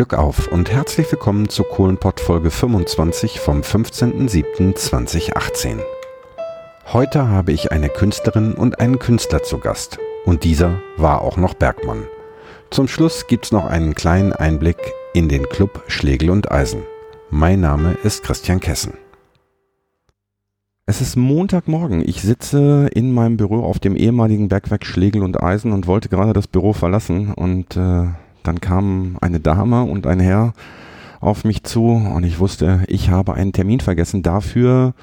Glück auf und herzlich willkommen zu Kohlenpott Folge 25 vom 15.07.2018. Heute habe ich eine Künstlerin und einen Künstler zu Gast und dieser war auch noch Bergmann. Zum Schluss gibt's noch einen kleinen Einblick in den Club Schlegel und Eisen. Mein Name ist Christian Kessen. Es ist Montagmorgen. Ich sitze in meinem Büro auf dem ehemaligen Bergwerk Schlegel und Eisen und wollte gerade das Büro verlassen und äh, dann kam eine Dame und ein Herr auf mich zu und ich wusste, ich habe einen Termin vergessen. Dafür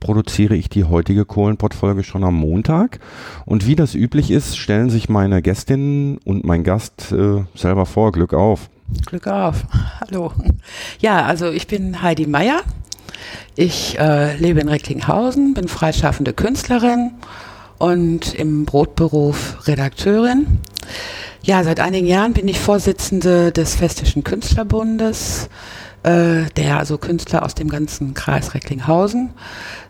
produziere ich die heutige Kohlenpott-Folge schon am Montag. Und wie das üblich ist, stellen sich meine Gästin und mein Gast äh, selber vor. Glück auf. Glück auf. Hallo. Ja, also ich bin Heidi Meier. Ich äh, lebe in Recklinghausen, bin freischaffende Künstlerin und im Brotberuf Redakteurin. Ja, seit einigen Jahren bin ich Vorsitzende des Festischen Künstlerbundes, äh, der also Künstler aus dem ganzen Kreis Recklinghausen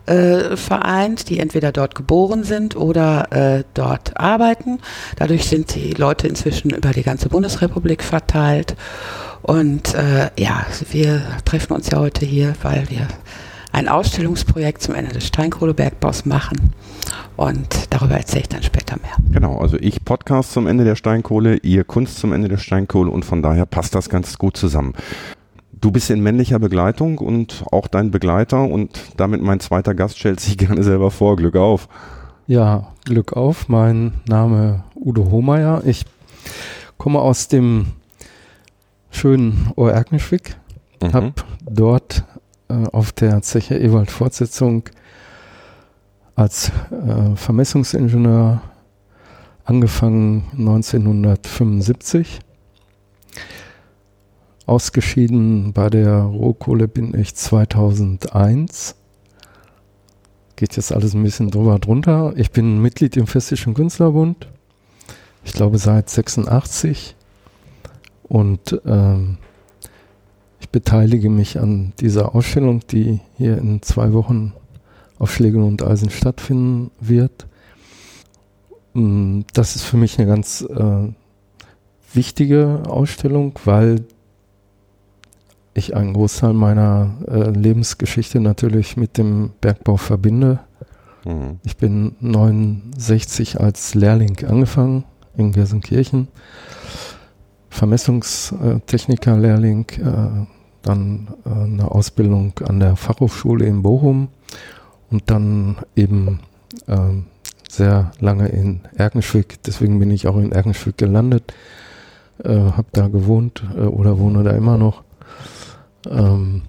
äh, vereint, die entweder dort geboren sind oder äh, dort arbeiten. Dadurch sind die Leute inzwischen über die ganze Bundesrepublik verteilt. Und äh, ja, wir treffen uns ja heute hier, weil wir ein Ausstellungsprojekt zum Ende des Steinkohlebergbaus machen. Und darüber erzähle ich dann später mehr. Genau, also ich Podcast zum Ende der Steinkohle, ihr Kunst zum Ende der Steinkohle und von daher passt das ganz gut zusammen. Du bist in männlicher Begleitung und auch dein Begleiter und damit mein zweiter Gast stellt sich gerne selber vor. Glück auf. Ja, Glück auf. Mein Name Udo Hohmeier. Ich komme aus dem schönen Oerkenschwick, mhm. habe dort auf der Zeche Ewald Fortsetzung als äh, Vermessungsingenieur angefangen 1975. Ausgeschieden bei der Rohkohle bin ich 2001. Geht jetzt alles ein bisschen drüber drunter. Ich bin Mitglied im Festischen Künstlerbund. Ich glaube seit 86. Und ähm, ich beteilige mich an dieser Ausstellung, die hier in zwei Wochen auf Schlegel und Eisen stattfinden wird. Mm, das ist für mich eine ganz äh, wichtige Ausstellung, weil ich einen Großteil meiner äh, Lebensgeschichte natürlich mit dem Bergbau verbinde. Mhm. Ich bin 69 als Lehrling angefangen in Gelsenkirchen. Vermessungstechniker-Lehrling, äh, dann äh, eine Ausbildung an der Fachhochschule in Bochum und dann eben äh, sehr lange in Erkenschwick. Deswegen bin ich auch in Erkenschwick gelandet, äh, habe da gewohnt oder wohne da immer noch, ähm,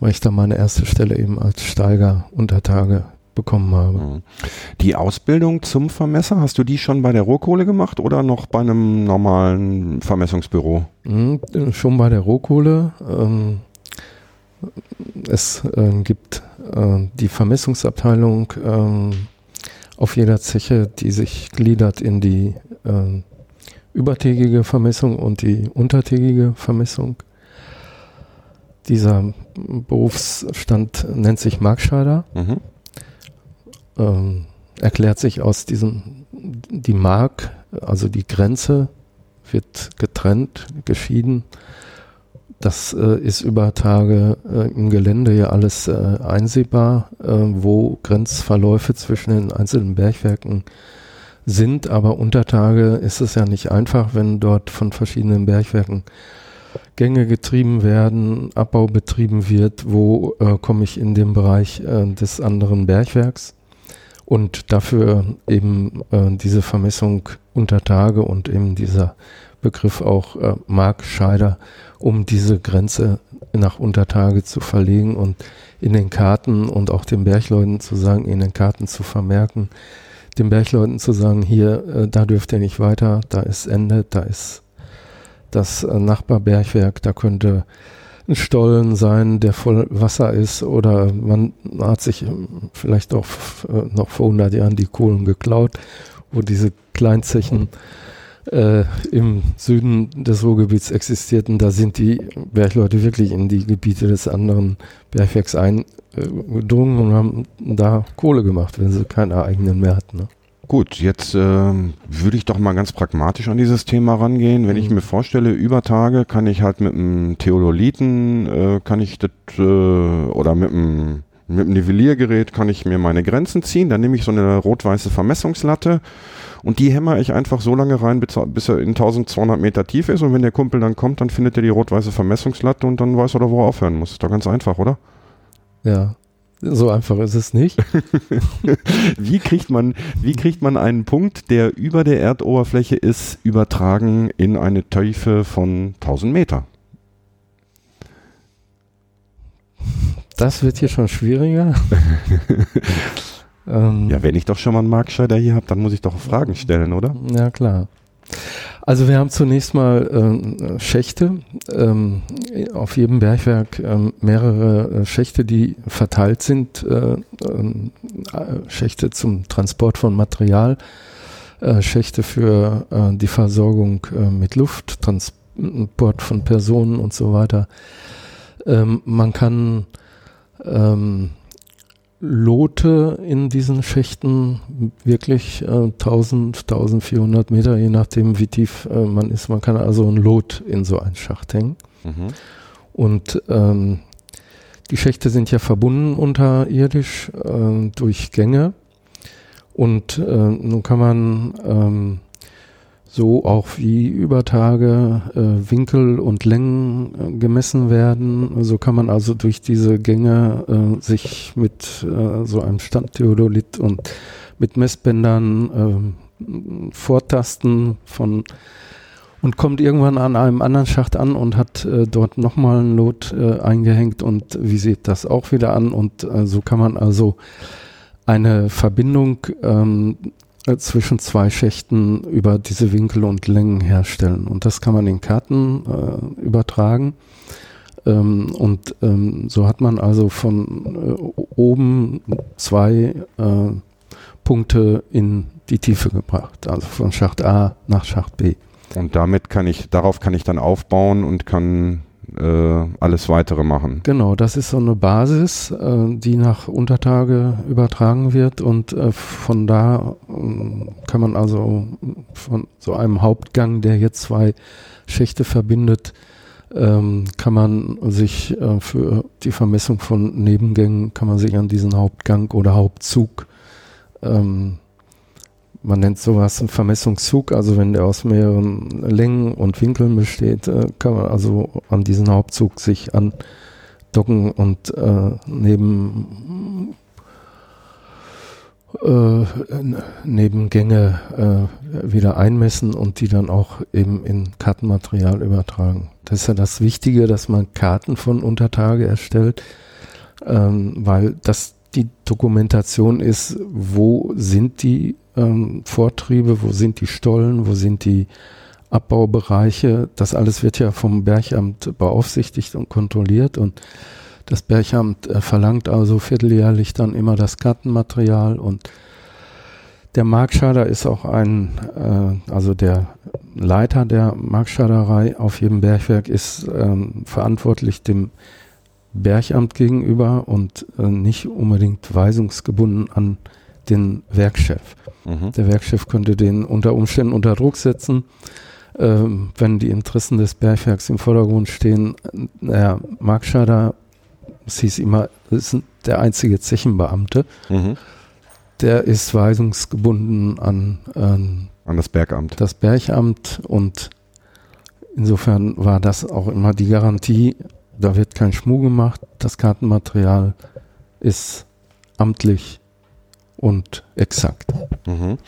weil ich da meine erste Stelle eben als Steiger unter Tage bekommen habe. Mhm. Die Ausbildung zum Vermesser, hast du die schon bei der Rohkohle gemacht oder noch bei einem normalen Vermessungsbüro? Mhm, schon bei der Rohkohle. Ähm, es äh, gibt äh, die Vermessungsabteilung äh, auf jeder Zeche, die sich gliedert in die übertägige Vermessung und die untertägige Vermessung. Dieser Berufsstand nennt sich Markscheider. Mhm. Ähm, erklärt sich aus diesem, die Mark, also die Grenze, wird getrennt, geschieden. Das äh, ist über Tage äh, im Gelände ja alles äh, einsehbar, äh, wo Grenzverläufe zwischen den einzelnen Bergwerken sind. Aber unter Tage ist es ja nicht einfach, wenn dort von verschiedenen Bergwerken Gänge getrieben werden, Abbau betrieben wird, wo äh, komme ich in den Bereich äh, des anderen Bergwerks und dafür eben diese Vermessung unter Tage und eben dieser Begriff auch äh, Markscheider, um diese Grenze nach Untertage zu verlegen und in den Karten und auch den Bergleuten zu sagen, in den Karten zu vermerken, den Bergleuten zu sagen, hier, äh, da dürft ihr nicht weiter, da ist Ende, da ist das äh, Nachbarbergwerk, da könnte ein Stollen sein, der voll Wasser ist oder man hat sich äh, vielleicht auch äh, noch vor 100 Jahren die Kohlen geklaut, wo diese Kleinzechen äh, im Süden des Ruhrgebiets existierten, da sind die Bergleute wirklich in die Gebiete des anderen Bergwerks eingedrungen und haben da Kohle gemacht, wenn sie keine eigenen mehr hatten. Ne? Gut, jetzt äh, würde ich doch mal ganz pragmatisch an dieses Thema rangehen. Wenn mhm. ich mir vorstelle, über Tage kann ich halt mit einem Theodoliten, äh, kann ich das, äh, oder mit einem mit dem Nivelliergerät kann ich mir meine Grenzen ziehen. Dann nehme ich so eine rot-weiße Vermessungslatte und die hämmer ich einfach so lange rein, bis, bis er in 1200 Meter tief ist. Und wenn der Kumpel dann kommt, dann findet er die rot-weiße Vermessungslatte und dann weiß er, wo er aufhören muss. Ist doch ganz einfach, oder? Ja. So einfach ist es nicht. wie, kriegt man, wie kriegt man einen Punkt, der über der Erdoberfläche ist, übertragen in eine Tiefe von 1000 Meter? Das wird hier schon schwieriger. ähm, ja, wenn ich doch schon mal einen Marktscheider hier habe, dann muss ich doch Fragen stellen, oder? Ja, klar. Also wir haben zunächst mal äh, Schächte, ähm, auf jedem Bergwerk ähm, mehrere äh, Schächte, die verteilt sind, äh, ähm, äh, Schächte zum Transport von Material, äh, Schächte für äh, die Versorgung mit Luft, Transport von Personen und so weiter. Ähm, man kann ähm, Lote in diesen Schächten wirklich äh, 1000, 1400 Meter, je nachdem wie tief äh, man ist. Man kann also ein Lot in so einen Schacht hängen. Mhm. Und ähm, die Schächte sind ja verbunden unterirdisch äh, durch Gänge. Und äh, nun kann man ähm, so auch wie über Tage äh, Winkel und Längen äh, gemessen werden. So kann man also durch diese Gänge äh, sich mit äh, so einem Standtheodolit und mit Messbändern äh, vortasten von und kommt irgendwann an einem anderen Schacht an und hat äh, dort nochmal ein Lot äh, eingehängt und visiert das auch wieder an und äh, so kann man also eine Verbindung ähm, äh, zwischen zwei Schächten über diese Winkel und Längen herstellen. Und das kann man in Karten äh, übertragen. Ähm, und ähm, so hat man also von äh, oben zwei äh, Punkte in die Tiefe gebracht. Also von Schacht A nach Schacht B. Und damit kann ich, darauf kann ich dann aufbauen und kann äh, alles weitere machen. Genau, das ist so eine Basis, äh, die nach Untertage übertragen wird und äh, von da ähm, kann man also von so einem Hauptgang, der jetzt zwei Schächte verbindet, ähm, kann man sich äh, für die Vermessung von Nebengängen, kann man sich an diesen Hauptgang oder Hauptzug ähm, man nennt sowas ein Vermessungszug, also wenn der aus mehreren Längen und Winkeln besteht, äh, kann man also an diesen Hauptzug sich andocken und äh, neben äh, Nebengänge äh, wieder einmessen und die dann auch eben in Kartenmaterial übertragen. Das ist ja das Wichtige, dass man Karten von Untertage erstellt, ähm, weil das die Dokumentation ist, wo sind die ähm, Vortriebe, wo sind die Stollen, wo sind die Abbaubereiche. Das alles wird ja vom Bergamt beaufsichtigt und kontrolliert und das Bergamt äh, verlangt also vierteljährlich dann immer das Kartenmaterial und der Markschader ist auch ein, äh, also der Leiter der Markschaderei auf jedem Bergwerk ist ähm, verantwortlich dem Bergamt gegenüber und äh, nicht unbedingt weisungsgebunden an den Werkchef. Mhm. Der Werkchef könnte den unter Umständen unter Druck setzen, ähm, wenn die Interessen des Bergwerks im Vordergrund stehen. Naja, Mark Schader, es hieß immer, ist der einzige Zechenbeamte. Mhm. Der ist weisungsgebunden an, an, an das Bergamt. Das Bergamt und insofern war das auch immer die Garantie, da wird kein Schmuh gemacht, das Kartenmaterial ist amtlich und exakt. Mhm.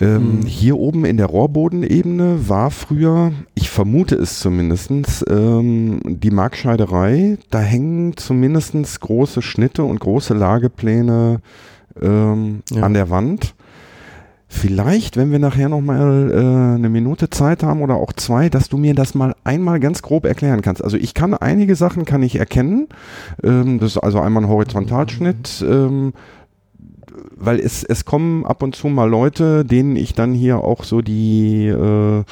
Ähm, mhm. Hier oben in der Rohrbodenebene war früher, ich vermute es zumindest, ähm, die Markscheiderei. Da hängen zumindest große Schnitte und große Lagepläne ähm, ja. an der Wand. Vielleicht, wenn wir nachher nochmal äh, eine Minute Zeit haben oder auch zwei, dass du mir das mal einmal ganz grob erklären kannst. Also ich kann einige Sachen kann ich erkennen. Ähm, das ist also einmal ein Horizontalschnitt. Ähm, weil es, es kommen ab und zu mal Leute, denen ich dann hier auch so die, äh,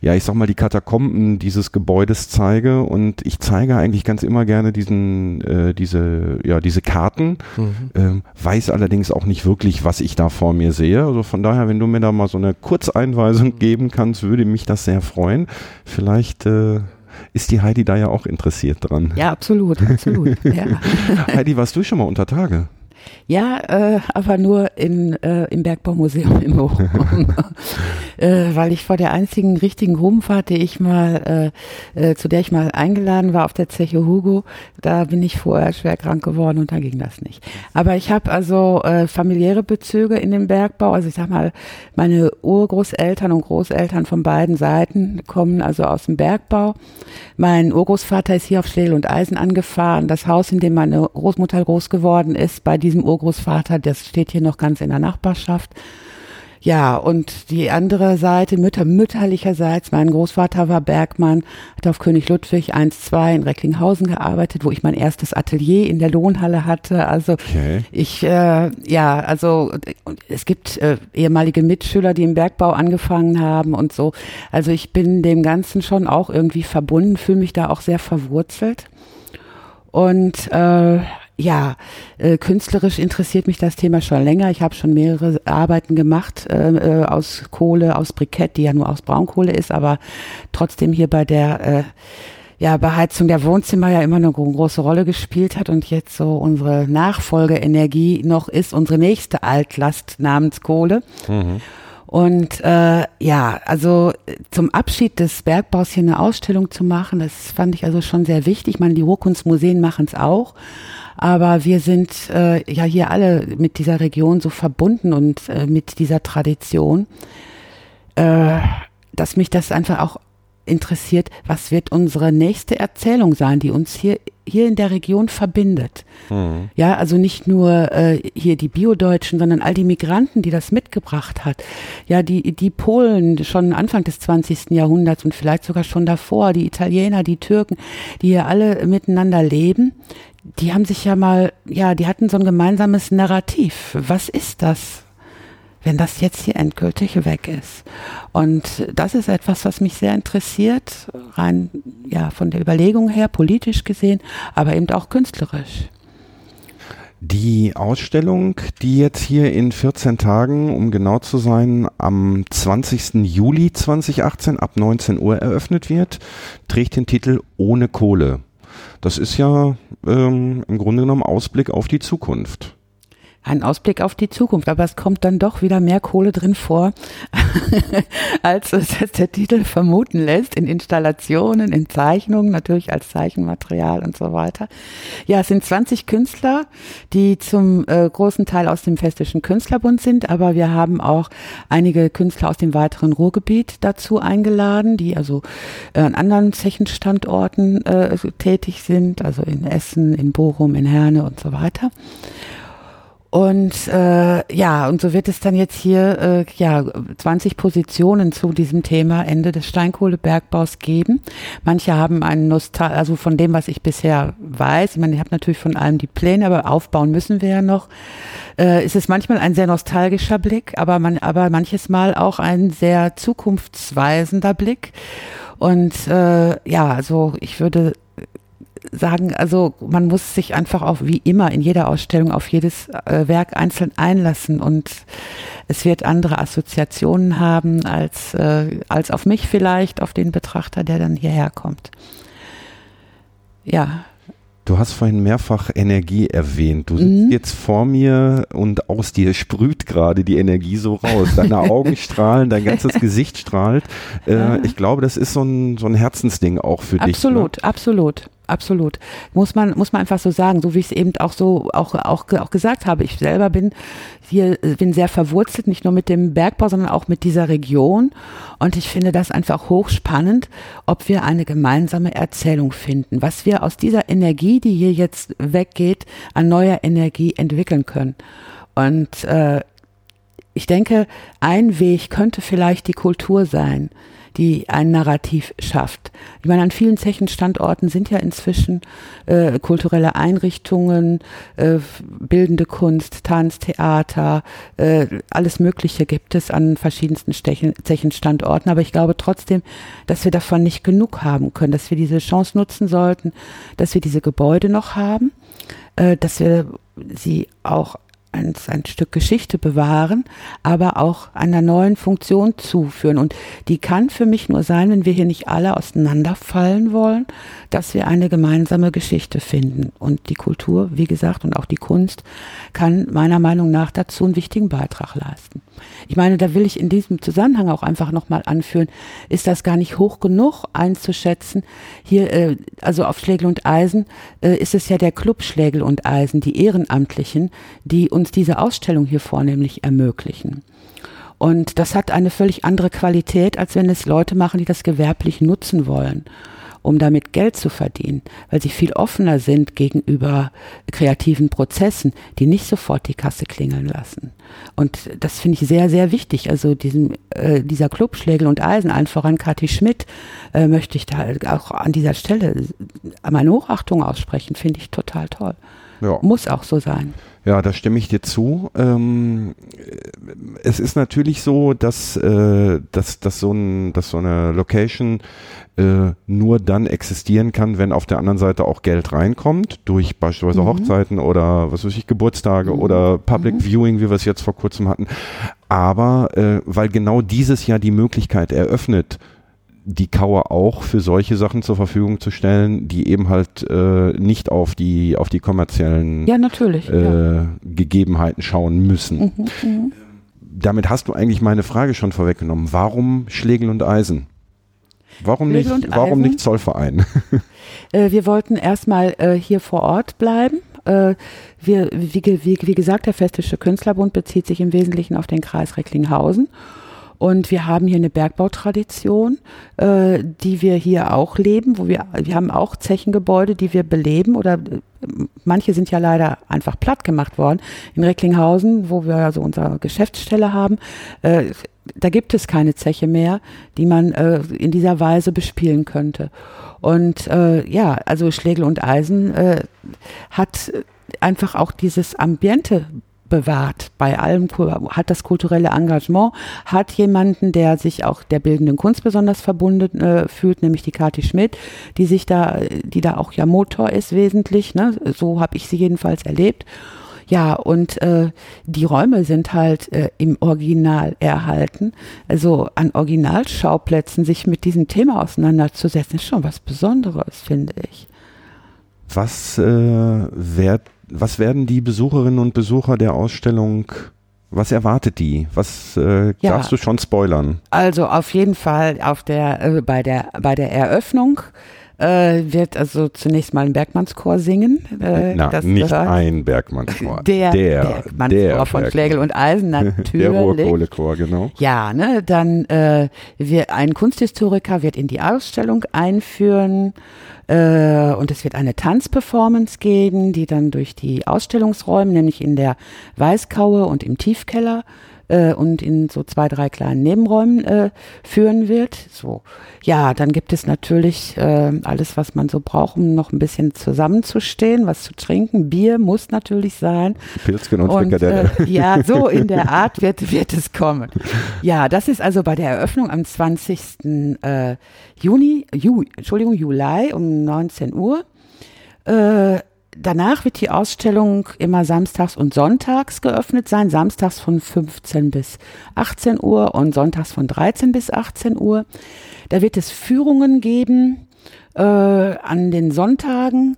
ja, ich sag mal, die Katakomben dieses Gebäudes zeige und ich zeige eigentlich ganz immer gerne diesen, äh, diese, ja, diese Karten, mhm. ähm, weiß allerdings auch nicht wirklich, was ich da vor mir sehe. Also von daher, wenn du mir da mal so eine Kurzeinweisung geben kannst, würde mich das sehr freuen. Vielleicht äh, ist die Heidi da ja auch interessiert dran. Ja, absolut, absolut. ja. Heidi, warst du schon mal unter Tage? Ja, äh, aber nur in, äh, im Bergbaumuseum in Bochum. äh, weil ich vor der einzigen richtigen Rumfahrt, die ich mal, äh, äh, zu der ich mal eingeladen war auf der Zeche Hugo, da bin ich vorher schwer krank geworden und da ging das nicht. Aber ich habe also äh, familiäre Bezüge in dem Bergbau. Also ich sag mal, meine Urgroßeltern und Großeltern von beiden Seiten kommen also aus dem Bergbau. Mein Urgroßvater ist hier auf Schlegel und Eisen angefahren. Das Haus, in dem meine Großmutter groß geworden ist, bei diesem Urgroßvater, das steht hier noch ganz in der Nachbarschaft. Ja, und die andere Seite, Mütter, mütterlicherseits, mein Großvater war Bergmann, hat auf König Ludwig 1-2 in Recklinghausen gearbeitet, wo ich mein erstes Atelier in der Lohnhalle hatte. Also okay. ich, äh, ja, also es gibt äh, ehemalige Mitschüler, die im Bergbau angefangen haben und so. Also ich bin dem Ganzen schon auch irgendwie verbunden, fühle mich da auch sehr verwurzelt. Und äh, ja, äh, künstlerisch interessiert mich das Thema schon länger. Ich habe schon mehrere Arbeiten gemacht äh, äh, aus Kohle, aus Brikett, die ja nur aus Braunkohle ist, aber trotzdem hier bei der äh, ja, Beheizung der Wohnzimmer ja immer eine große Rolle gespielt hat und jetzt so unsere Nachfolgeenergie noch ist, unsere nächste Altlast namens Kohle. Mhm. Und äh, ja, also zum Abschied des Bergbaus hier eine Ausstellung zu machen, das fand ich also schon sehr wichtig. Ich meine, die Ruhrkunstmuseen machen es auch. Aber wir sind äh, ja hier alle mit dieser Region so verbunden und äh, mit dieser Tradition, äh, dass mich das einfach auch interessiert, was wird unsere nächste Erzählung sein, die uns hier hier in der Region verbindet. Mhm. Ja, also nicht nur äh, hier die Biodeutschen, sondern all die Migranten, die das mitgebracht hat. Ja, die, die Polen schon Anfang des 20. Jahrhunderts und vielleicht sogar schon davor, die Italiener, die Türken, die hier alle miteinander leben, die haben sich ja mal, ja, die hatten so ein gemeinsames Narrativ. Was ist das? Wenn das jetzt hier endgültig weg ist. Und das ist etwas, was mich sehr interessiert, rein ja von der Überlegung her, politisch gesehen, aber eben auch künstlerisch. Die Ausstellung, die jetzt hier in 14 Tagen, um genau zu sein, am 20. Juli 2018 ab 19 Uhr eröffnet wird, trägt den Titel Ohne Kohle. Das ist ja ähm, im Grunde genommen Ausblick auf die Zukunft ein Ausblick auf die Zukunft, aber es kommt dann doch wieder mehr Kohle drin vor, als es der Titel vermuten lässt, in Installationen, in Zeichnungen, natürlich als Zeichenmaterial und so weiter. Ja, es sind 20 Künstler, die zum äh, großen Teil aus dem Festischen Künstlerbund sind, aber wir haben auch einige Künstler aus dem weiteren Ruhrgebiet dazu eingeladen, die also äh, an anderen Zechenstandorten äh, tätig sind, also in Essen, in Bochum, in Herne und so weiter. Und äh, ja, und so wird es dann jetzt hier äh, ja 20 Positionen zu diesem Thema Ende des Steinkohlebergbaus geben. Manche haben einen Nostal, also von dem, was ich bisher weiß, ich meine, ich habe natürlich von allem die Pläne, aber aufbauen müssen wir ja noch. Äh, ist es manchmal ein sehr nostalgischer Blick, aber man, aber manches Mal auch ein sehr zukunftsweisender Blick. Und äh, ja, also ich würde sagen, also man muss sich einfach auch wie immer in jeder Ausstellung auf jedes äh, Werk einzeln einlassen und es wird andere Assoziationen haben als, äh, als auf mich vielleicht, auf den Betrachter, der dann hierher kommt. Ja. Du hast vorhin mehrfach Energie erwähnt. Du sitzt mhm. jetzt vor mir und aus dir sprüht gerade die Energie so raus. Deine Augen strahlen, dein ganzes Gesicht strahlt. Äh, ich glaube, das ist so ein, so ein Herzensding auch für absolut, dich. Absolut, ne? absolut absolut. Muss man, muss man einfach so sagen, so wie ich es eben auch so auch, auch, auch gesagt habe. Ich selber bin hier, bin sehr verwurzelt, nicht nur mit dem Bergbau, sondern auch mit dieser Region. Und ich finde das einfach hochspannend, ob wir eine gemeinsame Erzählung finden, was wir aus dieser Energie, die hier jetzt weggeht, an neuer Energie entwickeln können. Und äh, ich denke, ein Weg könnte vielleicht die Kultur sein die ein Narrativ schafft. Ich meine, an vielen Zechenstandorten sind ja inzwischen äh, kulturelle Einrichtungen, äh, bildende Kunst, Tanz, Theater, äh, alles Mögliche gibt es an verschiedensten Stechen, Zechenstandorten. Aber ich glaube trotzdem, dass wir davon nicht genug haben können, dass wir diese Chance nutzen sollten, dass wir diese Gebäude noch haben, äh, dass wir sie auch ein, ein Stück Geschichte bewahren, aber auch einer neuen Funktion zuführen. Und die kann für mich nur sein, wenn wir hier nicht alle auseinanderfallen wollen, dass wir eine gemeinsame Geschichte finden. Und die Kultur, wie gesagt, und auch die Kunst kann meiner Meinung nach dazu einen wichtigen Beitrag leisten. Ich meine, da will ich in diesem Zusammenhang auch einfach nochmal anführen, ist das gar nicht hoch genug einzuschätzen. Hier, äh, also auf Schlägel und Eisen, äh, ist es ja der Club Schlägel und Eisen, die Ehrenamtlichen, die uns diese Ausstellung hier vornehmlich ermöglichen. Und das hat eine völlig andere Qualität, als wenn es Leute machen, die das gewerblich nutzen wollen um damit Geld zu verdienen, weil sie viel offener sind gegenüber kreativen Prozessen, die nicht sofort die Kasse klingeln lassen. Und das finde ich sehr, sehr wichtig. Also diesem, äh, dieser Club Schlägel und Eisen, allen voran Kathi Schmidt, äh, möchte ich da auch an dieser Stelle meine Hochachtung aussprechen, finde ich total toll. Ja. Muss auch so sein. Ja, da stimme ich dir zu. Ähm, es ist natürlich so, dass, äh, dass, dass, so, ein, dass so eine Location äh, nur dann existieren kann, wenn auf der anderen Seite auch Geld reinkommt, durch beispielsweise mhm. Hochzeiten oder was weiß ich, Geburtstage mhm. oder Public mhm. Viewing, wie wir es jetzt vor kurzem hatten. Aber äh, weil genau dieses ja die Möglichkeit eröffnet, die Kauer auch für solche Sachen zur Verfügung zu stellen, die eben halt äh, nicht auf die auf die kommerziellen ja, äh, ja. Gegebenheiten schauen müssen. Mhm, mh. Damit hast du eigentlich meine Frage schon vorweggenommen. Warum Schlegel und Eisen? Warum Schlegel nicht, warum nicht Zollverein? äh, wir wollten erstmal äh, hier vor Ort bleiben. Äh, wir, wie, wie, wie gesagt, der Festische Künstlerbund bezieht sich im Wesentlichen auf den Kreis Recklinghausen. Und wir haben hier eine Bergbautradition, äh, die wir hier auch leben, wo wir, wir haben auch Zechengebäude, die wir beleben oder äh, manche sind ja leider einfach platt gemacht worden. In Recklinghausen, wo wir also unsere Geschäftsstelle haben, äh, da gibt es keine Zeche mehr, die man äh, in dieser Weise bespielen könnte. Und äh, ja, also Schlegel und Eisen äh, hat einfach auch dieses Ambiente bewahrt bei allem, hat das kulturelle Engagement, hat jemanden, der sich auch der bildenden Kunst besonders verbunden äh, fühlt, nämlich die Kathi Schmidt, die sich da, die da auch ja Motor ist wesentlich, ne? so habe ich sie jedenfalls erlebt. Ja, und äh, die Räume sind halt äh, im Original erhalten. Also an Originalschauplätzen sich mit diesem Thema auseinanderzusetzen, ist schon was Besonderes, finde ich. Was äh, wird was werden die Besucherinnen und Besucher der Ausstellung was erwartet die? Was äh, ja, darfst du schon spoilern? Also auf jeden Fall auf der äh, bei der bei der Eröffnung äh, wird also zunächst mal ein Bergmannschor singen. Äh, Na, nicht gehört. ein Bergmannschor. Der, der Bergmannschor der von Bergmann. Schlägel und Eisen natürlich. der Ruhrkohlechor, genau. Ja, ne, dann äh, wir, ein Kunsthistoriker wird in die Ausstellung einführen. Äh, und es wird eine Tanzperformance geben, die dann durch die Ausstellungsräume, nämlich in der Weißkaue und im Tiefkeller äh, und in so zwei, drei kleinen Nebenräumen äh, führen wird. So, ja, dann gibt es natürlich äh, alles, was man so braucht, um noch ein bisschen zusammenzustehen, was zu trinken. Bier muss natürlich sein. Pilzchen und, und. Äh, ja, so in der Art wird, wird es kommen. Ja, das ist also bei der Eröffnung am 20. Äh, Juni, Ju, Entschuldigung, Juli um 19 Uhr. Äh, danach wird die Ausstellung immer samstags und sonntags geöffnet sein. Samstags von 15 bis 18 Uhr und sonntags von 13 bis 18 Uhr. Da wird es Führungen geben äh, an den Sonntagen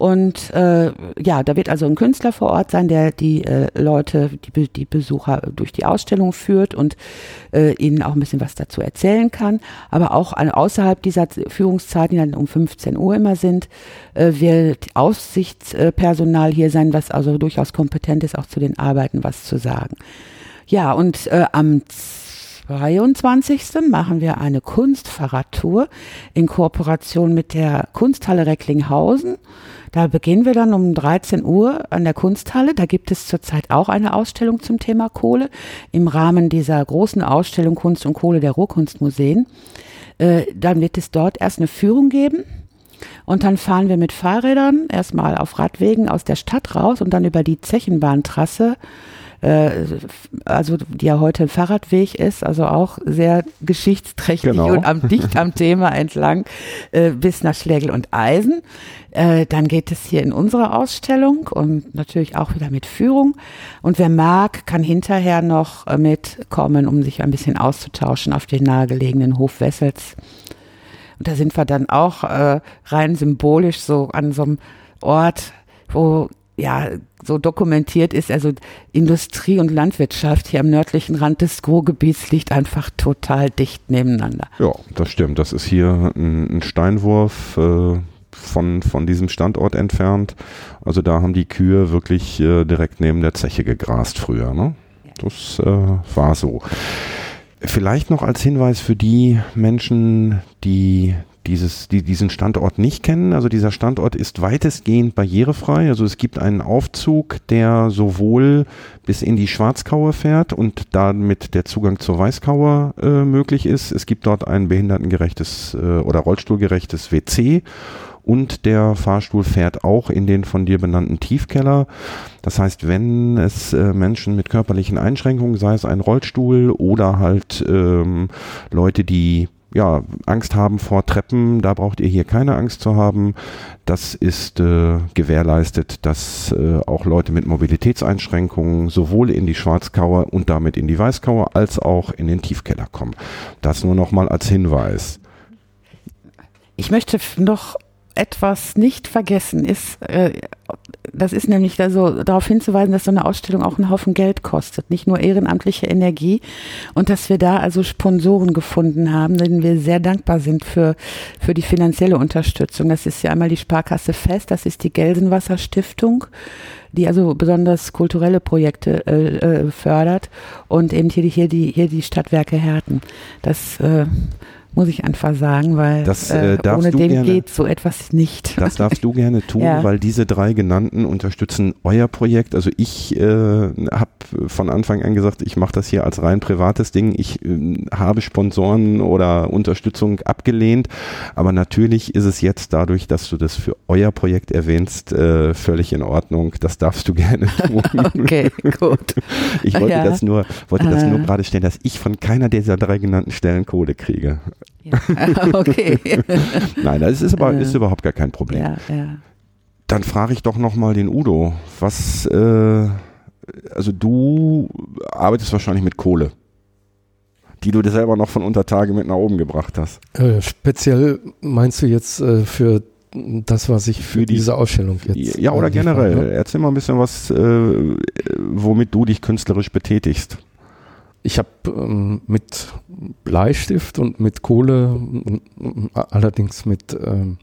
und äh, ja, da wird also ein Künstler vor Ort sein, der die äh, Leute, die, die Besucher durch die Ausstellung führt und äh, ihnen auch ein bisschen was dazu erzählen kann. Aber auch an, außerhalb dieser Führungszeiten, die dann um 15 Uhr immer sind, äh, wird Aussichtspersonal hier sein, was also durchaus kompetent ist, auch zu den Arbeiten was zu sagen. Ja, und äh, am 22. machen wir eine Kunstfahrradtour in Kooperation mit der Kunsthalle Recklinghausen. Da beginnen wir dann um 13 Uhr an der Kunsthalle. Da gibt es zurzeit auch eine Ausstellung zum Thema Kohle im Rahmen dieser großen Ausstellung Kunst und Kohle der Ruhrkunstmuseen. Äh, dann wird es dort erst eine Führung geben. Und dann fahren wir mit Fahrrädern erstmal auf Radwegen aus der Stadt raus und dann über die Zechenbahntrasse äh, also die ja heute ein Fahrradweg ist, also auch sehr geschichtsträchtig genau. und am, dicht am Thema entlang äh, bis nach Schlägel und Eisen. Äh, dann geht es hier in unsere Ausstellung und natürlich auch wieder mit Führung. Und wer mag, kann hinterher noch äh, mitkommen, um sich ein bisschen auszutauschen auf den nahegelegenen Hof Wessels. Und da sind wir dann auch äh, rein symbolisch so an so einem Ort, wo ja so dokumentiert ist, also Industrie und Landwirtschaft hier am nördlichen Rand des Ruhrgebiets liegt einfach total dicht nebeneinander. Ja, das stimmt. Das ist hier ein, ein Steinwurf äh, von, von diesem Standort entfernt. Also da haben die Kühe wirklich äh, direkt neben der Zeche gegrast früher. Ne? Das äh, war so. Vielleicht noch als Hinweis für die Menschen, die dieses, die diesen Standort nicht kennen. Also dieser Standort ist weitestgehend barrierefrei. Also es gibt einen Aufzug, der sowohl bis in die Schwarzkaue fährt und damit der Zugang zur Weißkaue äh, möglich ist. Es gibt dort ein behindertengerechtes äh, oder rollstuhlgerechtes WC und der Fahrstuhl fährt auch in den von dir benannten Tiefkeller. Das heißt, wenn es äh, Menschen mit körperlichen Einschränkungen, sei es ein Rollstuhl oder halt ähm, Leute, die ja, Angst haben vor Treppen, da braucht ihr hier keine Angst zu haben. Das ist äh, gewährleistet, dass äh, auch Leute mit Mobilitätseinschränkungen sowohl in die Schwarzkauer und damit in die Weißkauer als auch in den Tiefkeller kommen. Das nur noch mal als Hinweis. Ich möchte noch etwas nicht vergessen ist, äh, das ist nämlich da so darauf hinzuweisen, dass so eine Ausstellung auch einen Haufen Geld kostet, nicht nur ehrenamtliche Energie und dass wir da also Sponsoren gefunden haben, denen wir sehr dankbar sind für, für die finanzielle Unterstützung. Das ist ja einmal die Sparkasse Fest, das ist die Gelsenwasser Stiftung, die also besonders kulturelle Projekte äh, äh, fördert und eben hier, hier, die, hier die Stadtwerke Herten. Das äh, muss ich einfach sagen, weil das, äh, äh ohne den gerne, geht so etwas nicht. Das darfst du gerne tun, ja. weil diese drei genannten unterstützen euer Projekt. Also ich äh, habe von Anfang an gesagt, ich mache das hier als rein privates Ding. Ich äh, habe Sponsoren oder Unterstützung abgelehnt, aber natürlich ist es jetzt dadurch, dass du das für euer Projekt erwähnst, äh, völlig in Ordnung. Das darfst du gerne tun. okay, gut. Ich wollte ja. das nur, wollte das nur äh. gerade stellen, dass ich von keiner dieser drei genannten Stellen Kohle kriege. Ja. okay. Nein, das ist aber ist überhaupt gar kein Problem. Ja, ja. Dann frage ich doch nochmal den Udo, was, äh, also du arbeitest wahrscheinlich mit Kohle, die du dir selber noch von Untertage mit nach oben gebracht hast. Äh, speziell meinst du jetzt äh, für das, was ich für, für die, diese Ausstellung jetzt. Ja, oder generell. Frage. Erzähl mal ein bisschen was, äh, womit du dich künstlerisch betätigst ich habe ähm, mit Bleistift und mit Kohle, allerdings mit ähm,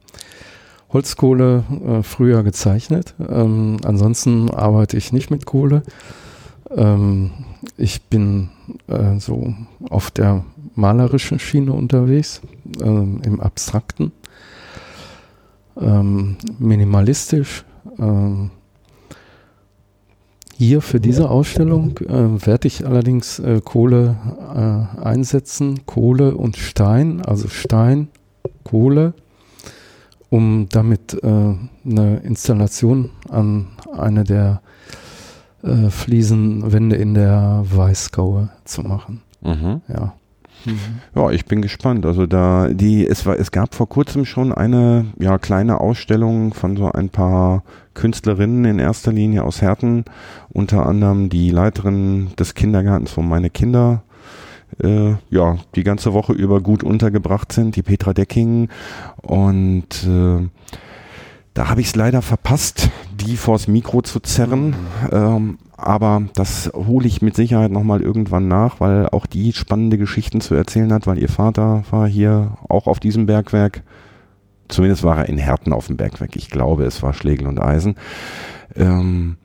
Holzkohle äh, früher gezeichnet. Ähm, ansonsten arbeite ich nicht mit Kohle. Ähm, ich bin äh, so auf der malerischen Schiene unterwegs, äh, im Abstrakten, ähm, minimalistisch. Ähm, hier für diese Ausstellung äh, werde ich allerdings äh, Kohle äh, einsetzen, Kohle und Stein, also Stein, Kohle, um damit äh, eine Installation an eine der äh, Fliesenwände in der Weißgaue zu machen. Mhm. Ja. Mhm. Ja, ich bin gespannt. Also da die es war es gab vor kurzem schon eine ja kleine Ausstellung von so ein paar Künstlerinnen in erster Linie aus Herten, unter anderem die Leiterin des Kindergartens, wo meine Kinder äh, ja die ganze Woche über gut untergebracht sind, die Petra Decking und äh, da habe ich es leider verpasst, die vors Mikro zu zerren. Mhm. Ähm, aber das hole ich mit Sicherheit nochmal irgendwann nach, weil auch die spannende Geschichten zu erzählen hat, weil ihr Vater war hier auch auf diesem Bergwerk. Zumindest war er in Herten auf dem Bergwerk. Ich glaube, es war Schlegel und Eisen. Ähm,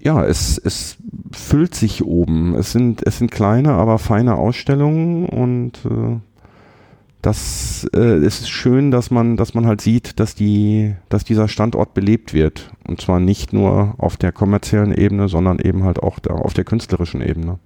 ja, es, es füllt sich oben. Es sind, es sind kleine, aber feine Ausstellungen und äh, das äh, ist schön, dass man, dass man halt sieht, dass die, dass dieser Standort belebt wird. Und zwar nicht nur auf der kommerziellen Ebene, sondern eben halt auch da auf der künstlerischen Ebene.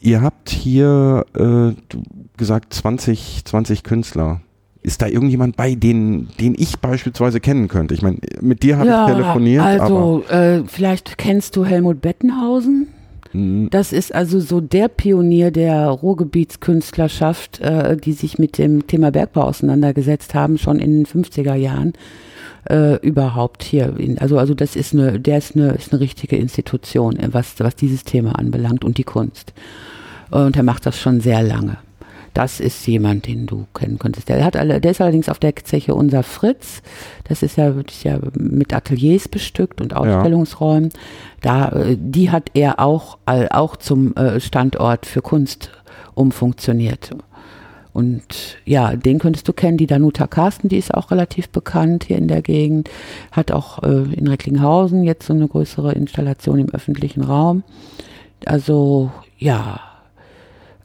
Ihr habt hier äh, gesagt 20, 20 Künstler. Ist da irgendjemand bei, den, den ich beispielsweise kennen könnte? Ich meine, mit dir habe ja, ich telefoniert. Also, äh, vielleicht kennst du Helmut Bettenhausen? Mhm. Das ist also so der Pionier der Ruhrgebietskünstlerschaft, äh, die sich mit dem Thema Bergbau auseinandergesetzt haben, schon in den 50er Jahren. Äh, überhaupt hier. In, also, also das ist eine, der ist eine, ist eine richtige Institution, was, was dieses Thema anbelangt und die Kunst. Und er macht das schon sehr lange. Das ist jemand, den du kennen könntest. Der hat alle, der ist allerdings auf der Zeche unser Fritz. Das ist ja, ist ja mit Ateliers bestückt und Ausstellungsräumen. Ja. Da, äh, die hat er auch, auch zum äh, Standort für Kunst umfunktioniert. Und ja, den könntest du kennen, die Danuta Carsten, die ist auch relativ bekannt hier in der Gegend, hat auch äh, in Recklinghausen jetzt so eine größere Installation im öffentlichen Raum. Also ja,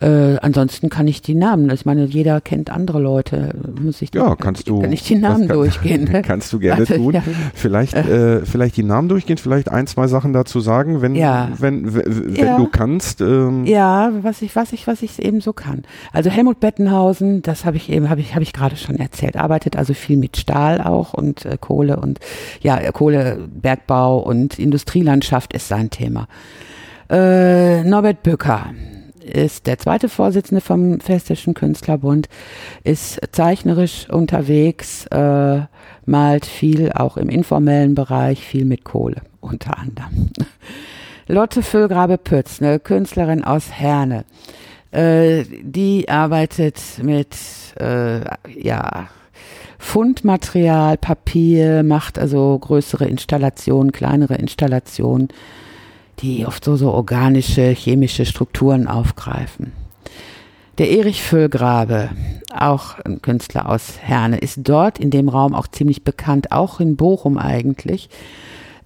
äh, ansonsten kann ich die Namen. Ich meine, jeder kennt andere Leute. Muss ich ja, kannst du. Kann ich die Namen kann, durchgehen? Ne? Kannst du gerne also, tun. Ja. Vielleicht, äh, vielleicht die Namen durchgehen, vielleicht ein, zwei Sachen dazu sagen, wenn, ja. wenn, wenn ja. du kannst. Ähm. Ja, was ich, was ich, was ich eben so kann. Also Helmut Bettenhausen, das habe ich eben, habe ich, habe ich gerade schon erzählt, arbeitet also viel mit Stahl auch und äh, Kohle und ja, Kohlebergbau und Industrielandschaft ist sein Thema. Äh, Norbert Bücker ist der zweite Vorsitzende vom Festischen Künstlerbund, ist zeichnerisch unterwegs, äh, malt viel auch im informellen Bereich, viel mit Kohle unter anderem. Lotte Füllgrabe-Pütz, eine Künstlerin aus Herne, äh, die arbeitet mit, äh, ja, Fundmaterial, Papier, macht also größere Installationen, kleinere Installationen die oft so, so organische, chemische Strukturen aufgreifen. Der Erich Füllgrabe, auch ein Künstler aus Herne, ist dort in dem Raum auch ziemlich bekannt, auch in Bochum eigentlich.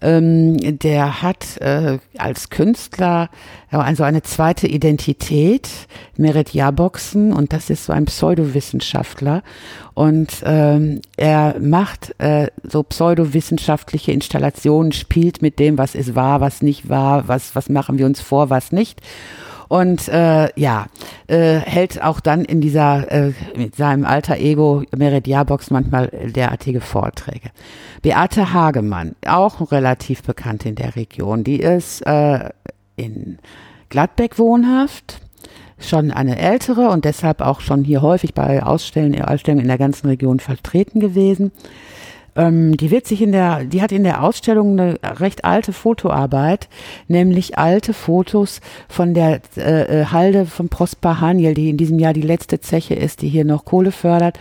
Ähm, der hat äh, als Künstler also eine zweite Identität, Merit Jaboxen, und das ist so ein Pseudowissenschaftler. Und ähm, er macht äh, so pseudowissenschaftliche Installationen, spielt mit dem, was ist wahr, was nicht wahr, was, was machen wir uns vor, was nicht und äh, ja, äh, hält auch dann in dieser, äh, mit seinem alter Ego Meridiabox manchmal derartige Vorträge. Beate Hagemann, auch relativ bekannt in der Region, die ist äh, in Gladbeck wohnhaft, schon eine ältere und deshalb auch schon hier häufig bei Ausstellungen, Ausstellungen in der ganzen Region vertreten gewesen. Ähm, die wird sich in der, die hat in der Ausstellung eine recht alte Fotoarbeit, nämlich alte Fotos von der äh, äh, Halde von Prosper Haniel, die in diesem Jahr die letzte Zeche ist, die hier noch Kohle fördert.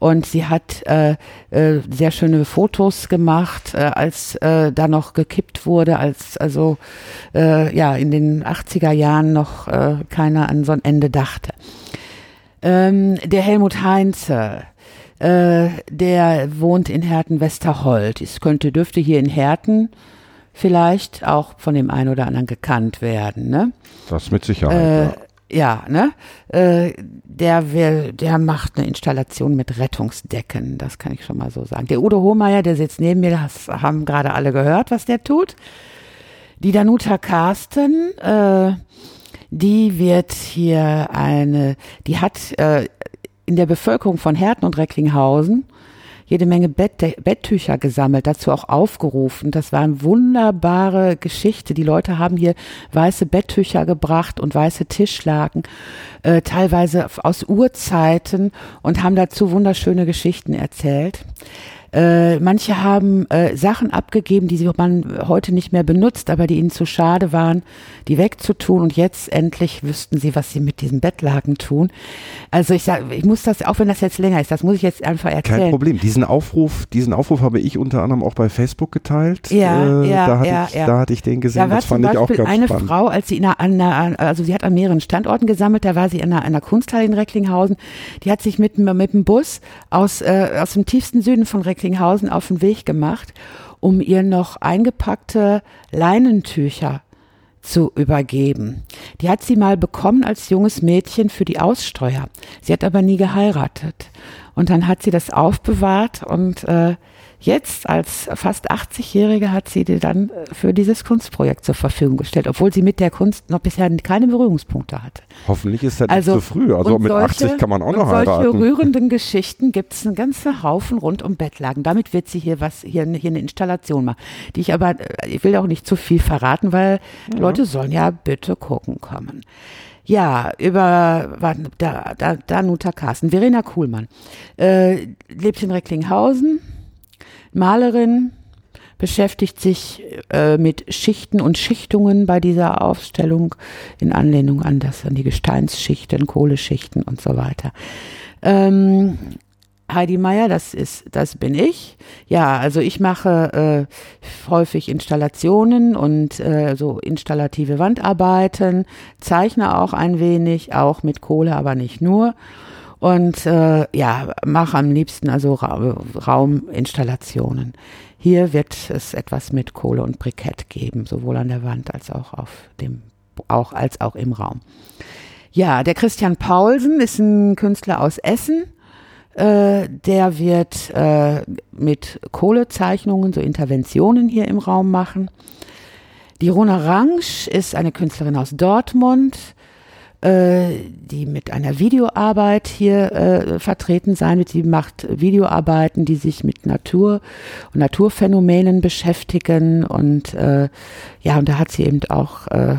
Und sie hat äh, äh, sehr schöne Fotos gemacht, äh, als äh, da noch gekippt wurde, als also äh, ja in den 80er Jahren noch äh, keiner an so ein Ende dachte. Ähm, der Helmut Heinze, äh, der wohnt in Herten-Westerhold. Es könnte, dürfte hier in Herten vielleicht auch von dem einen oder anderen gekannt werden. Ne? Das mit Sicherheit. Äh, ja. ja, ne? Äh, der will, der macht eine Installation mit Rettungsdecken, das kann ich schon mal so sagen. Der Udo Hohmeier, der sitzt neben mir, das haben gerade alle gehört, was der tut. Die Danuta Carsten, äh, die wird hier eine, die hat äh, in der Bevölkerung von Herten und Recklinghausen jede Menge Bett, Betttücher gesammelt, dazu auch aufgerufen. Das war eine wunderbare Geschichte. Die Leute haben hier weiße Betttücher gebracht und weiße Tischlaken, äh, teilweise aus Urzeiten und haben dazu wunderschöne Geschichten erzählt. Äh, manche haben äh, Sachen abgegeben, die man heute nicht mehr benutzt, aber die ihnen zu schade waren, die wegzutun. Und jetzt endlich wüssten sie, was sie mit diesem Bettlaken tun. Also ich sage, ich muss das, auch wenn das jetzt länger ist, das muss ich jetzt einfach erzählen. Kein Problem. Diesen Aufruf, diesen Aufruf habe ich unter anderem auch bei Facebook geteilt. Ja, äh, ja, da hatte ja, ich, ja. Da hatte ich den gesehen. Da war das fand ich auch ganz eine spannend. Frau, als sie in einer, an einer, also sie hat an mehreren Standorten gesammelt. Da war sie in einer, einer Kunsthalle in Recklinghausen. Die hat sich mit, mit dem Bus aus, äh, aus dem tiefsten Süden von Recklinghausen auf den Weg gemacht um ihr noch eingepackte Leinentücher zu übergeben. Die hat sie mal bekommen als junges Mädchen für die Aussteuer. Sie hat aber nie geheiratet. Und dann hat sie das aufbewahrt und äh, Jetzt als fast 80-Jährige hat sie die dann äh, für dieses Kunstprojekt zur Verfügung gestellt, obwohl sie mit der Kunst noch bisher keine Berührungspunkte hatte. Hoffentlich ist das also, nicht zu früh. Also mit solche, 80 kann man auch noch heiraten. Solche rührenden Geschichten gibt es einen ganzen Haufen rund um Bettlagen. Damit wird sie hier was hier, hier eine Installation machen, die ich aber äh, ich will auch nicht zu viel verraten, weil ja. Leute sollen ja bitte gucken kommen. Ja, über da, da, Danuta Carsten, Verena Kuhlmann, äh, lebt in Recklinghausen, Malerin, beschäftigt sich äh, mit Schichten und Schichtungen bei dieser Aufstellung in Anlehnung an das, an die Gesteinsschichten, Kohleschichten und so weiter. Ähm, Heidi Meier, das ist, das bin ich. Ja, also ich mache äh, häufig Installationen und äh, so installative Wandarbeiten, zeichne auch ein wenig, auch mit Kohle, aber nicht nur und äh, ja, mache am liebsten also Ra Rauminstallationen. Hier wird es etwas mit Kohle und Brikett geben, sowohl an der Wand als auch auf dem auch als auch im Raum. Ja, der Christian Paulsen ist ein Künstler aus Essen. Äh, der wird äh, mit Kohlezeichnungen so Interventionen hier im Raum machen. Die Rona Rangsch ist eine Künstlerin aus Dortmund die mit einer Videoarbeit hier äh, vertreten sein wird. Sie macht Videoarbeiten, die sich mit Natur und Naturphänomenen beschäftigen und äh, ja, und da hat sie eben auch äh,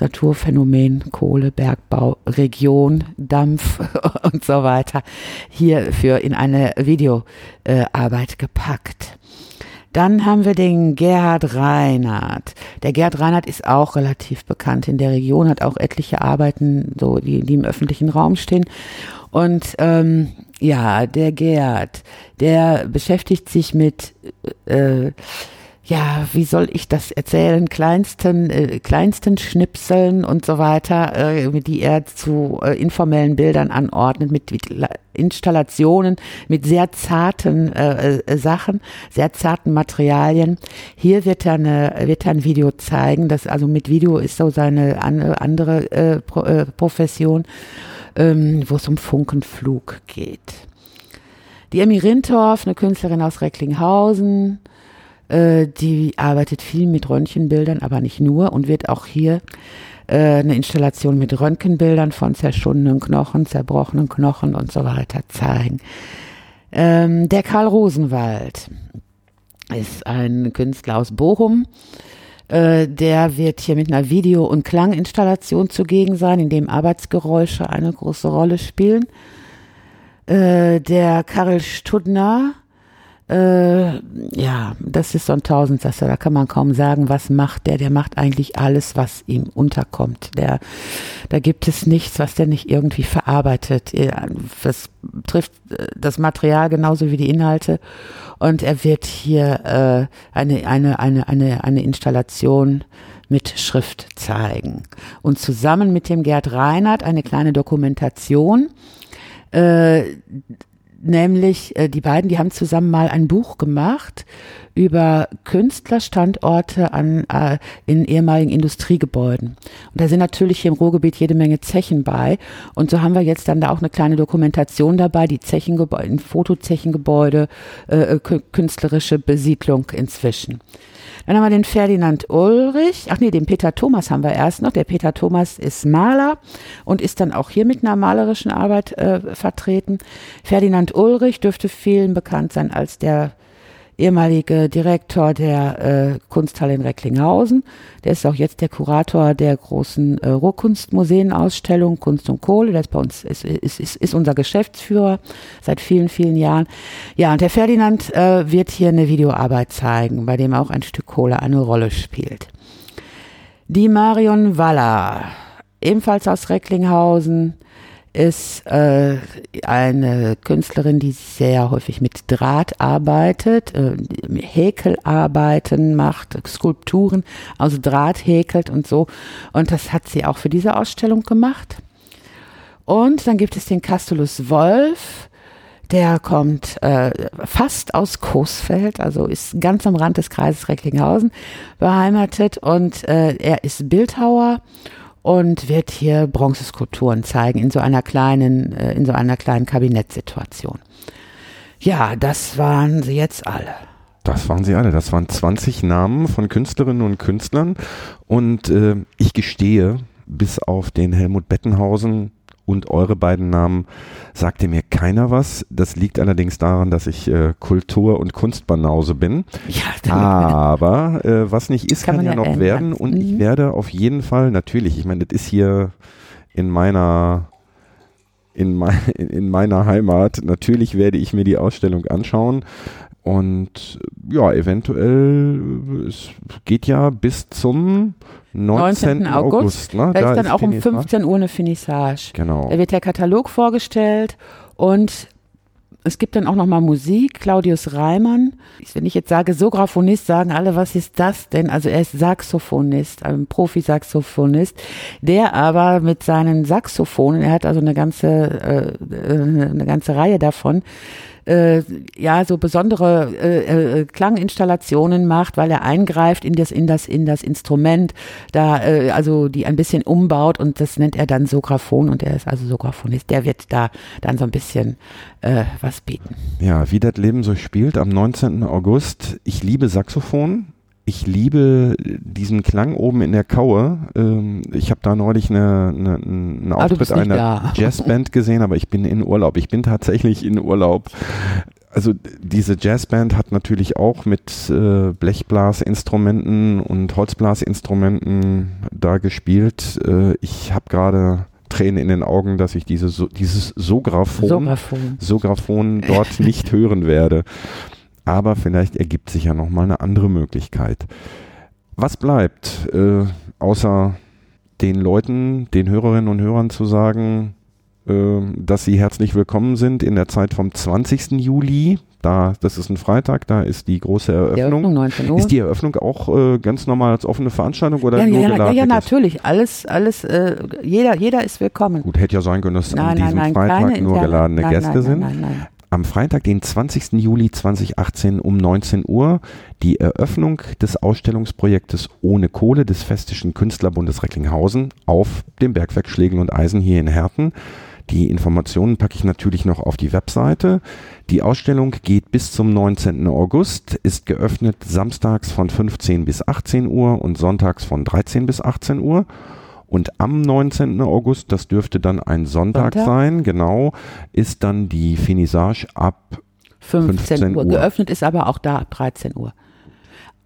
Naturphänomen, Kohle, Bergbau, Region, Dampf und so weiter hierfür in eine Videoarbeit gepackt. Dann haben wir den Gerhard Reinhardt. Der Gerhard Reinhardt ist auch relativ bekannt in der Region, hat auch etliche Arbeiten, so die, die im öffentlichen Raum stehen. Und ähm, ja, der Gerhard, der beschäftigt sich mit äh, ja, wie soll ich das erzählen, kleinsten, äh, kleinsten Schnipseln und so weiter, äh, die er zu äh, informellen Bildern anordnet, mit, mit Installationen, mit sehr zarten äh, äh, Sachen, sehr zarten Materialien. Hier wird er, eine, wird er ein Video zeigen, das also mit Video ist so seine andere äh, Pro, Profession, ähm, wo es um Funkenflug geht. Die Emmy Rintorf, eine Künstlerin aus Recklinghausen, äh, die arbeitet viel mit Röntgenbildern, aber nicht nur und wird auch hier äh, eine Installation mit Röntgenbildern von zerschundenen Knochen, zerbrochenen Knochen und so weiter zeigen. Ähm, der Karl Rosenwald ist ein Künstler aus Bochum. Äh, der wird hier mit einer Video- und Klanginstallation zugegen sein, in dem Arbeitsgeräusche eine große Rolle spielen. Äh, der Karel Studner äh, ja, das ist so ein Tausendsasser. Da kann man kaum sagen, was macht der. Der macht eigentlich alles, was ihm unterkommt. Der, da gibt es nichts, was der nicht irgendwie verarbeitet. Das trifft äh, das Material genauso wie die Inhalte. Und er wird hier äh, eine, eine, eine, eine, eine Installation mit Schrift zeigen. Und zusammen mit dem Gerd Reinhardt eine kleine Dokumentation, äh, nämlich äh, die beiden, die haben zusammen mal ein Buch gemacht über Künstlerstandorte an, äh, in ehemaligen Industriegebäuden. Und da sind natürlich hier im Ruhrgebiet jede Menge Zechen bei. Und so haben wir jetzt dann da auch eine kleine Dokumentation dabei, die Zechengebäude, Fotozechengebäude, äh, künstlerische Besiedlung inzwischen. Dann haben wir den Ferdinand Ulrich. Ach nee, den Peter Thomas haben wir erst noch. Der Peter Thomas ist Maler und ist dann auch hier mit einer malerischen Arbeit äh, vertreten. Ferdinand Ulrich dürfte vielen bekannt sein als der ehemalige Direktor der äh, Kunsthalle in Recklinghausen. Der ist auch jetzt der Kurator der großen äh, Rohkunstmuseenausstellung Kunst und Kohle. Der ist bei uns, ist, ist, ist, ist unser Geschäftsführer seit vielen, vielen Jahren. Ja, und der Ferdinand äh, wird hier eine Videoarbeit zeigen, bei dem auch ein Stück Kohle eine Rolle spielt. Die Marion Waller, ebenfalls aus Recklinghausen, ist äh, eine Künstlerin, die sehr häufig mit Draht arbeitet, äh, Häkelarbeiten macht, Skulpturen aus Draht häkelt und so. Und das hat sie auch für diese Ausstellung gemacht. Und dann gibt es den Castulus Wolf, Der kommt äh, fast aus Coesfeld, also ist ganz am Rand des Kreises Recklinghausen beheimatet und äh, er ist Bildhauer und wird hier Bronzeskulpturen zeigen in so einer kleinen, äh, in so einer kleinen Kabinettsituation. Ja, das waren sie jetzt alle. Das waren sie alle. Das waren 20 Namen von Künstlerinnen und Künstlern. Und äh, ich gestehe, bis auf den Helmut Bettenhausen und eure beiden Namen sagte mir keiner was. Das liegt allerdings daran, dass ich äh, Kultur- und Kunstbanause bin. Ja, Aber äh, was nicht ist, kann, kann ja, noch ändern. werden. Und mhm. ich werde auf jeden Fall, natürlich, ich meine, das ist hier in meiner in, mein, in meiner Heimat. Natürlich werde ich mir die Ausstellung anschauen. Und ja, eventuell, es geht ja bis zum 19. 19. August. August ne? Da, da ist dann auch um 15 Uhr eine Finissage. Genau. Da wird der Katalog vorgestellt und es gibt dann auch nochmal Musik, Claudius Reimann. Wenn ich jetzt sage Sographonist, sagen alle, was ist das denn? Also er ist Saxophonist, ein Profi-Saxophonist, der aber mit seinen Saxophonen, er hat also eine ganze, äh, eine ganze Reihe davon, äh, ja so besondere äh, äh, Klanginstallationen macht, weil er eingreift in das in das in das Instrument, da äh, also die ein bisschen umbaut und das nennt er dann Sographon und er ist also Sographonist. Der wird da dann so ein bisschen äh, was bieten. Ja, wie das Leben so spielt am 19. August. Ich liebe Saxophon ich liebe diesen Klang oben in der Kaue. Ähm, ich habe da neulich eine, eine, einen ah, Auftritt einer Jazzband gesehen, aber ich bin in Urlaub. Ich bin tatsächlich in Urlaub. Also diese Jazzband hat natürlich auch mit äh, Blechblasinstrumenten und Holzblasinstrumenten da gespielt. Äh, ich habe gerade Tränen in den Augen, dass ich diese, dieses Sographon, Sographon. Sographon dort nicht hören werde aber vielleicht ergibt sich ja nochmal eine andere Möglichkeit. Was bleibt, äh, außer den Leuten, den Hörerinnen und Hörern zu sagen, äh, dass sie herzlich willkommen sind in der Zeit vom 20. Juli. Da, das ist ein Freitag, da ist die große Eröffnung. Eröffnung 19 Uhr. Ist die Eröffnung auch äh, ganz normal als offene Veranstaltung oder ja, nur ja, geladen? Ja, ja, natürlich. Alles, alles, äh, jeder, jeder ist willkommen. Gut, hätte ja sein können, dass nein, an diesem nein, nein, Freitag nur geladene nein, Gäste sind. Nein, nein, nein am Freitag, den 20. Juli 2018 um 19 Uhr die Eröffnung des Ausstellungsprojektes Ohne Kohle des Festischen Künstlerbundes Recklinghausen auf dem Bergwerk Schlegel und Eisen hier in Herten. Die Informationen packe ich natürlich noch auf die Webseite. Die Ausstellung geht bis zum 19. August, ist geöffnet samstags von 15 bis 18 Uhr und sonntags von 13 bis 18 Uhr. Und am 19. August, das dürfte dann ein Sonntag, Sonntag? sein, genau, ist dann die Finissage ab 15, 15 Uhr. Uhr. Geöffnet ist aber auch da ab 13 Uhr.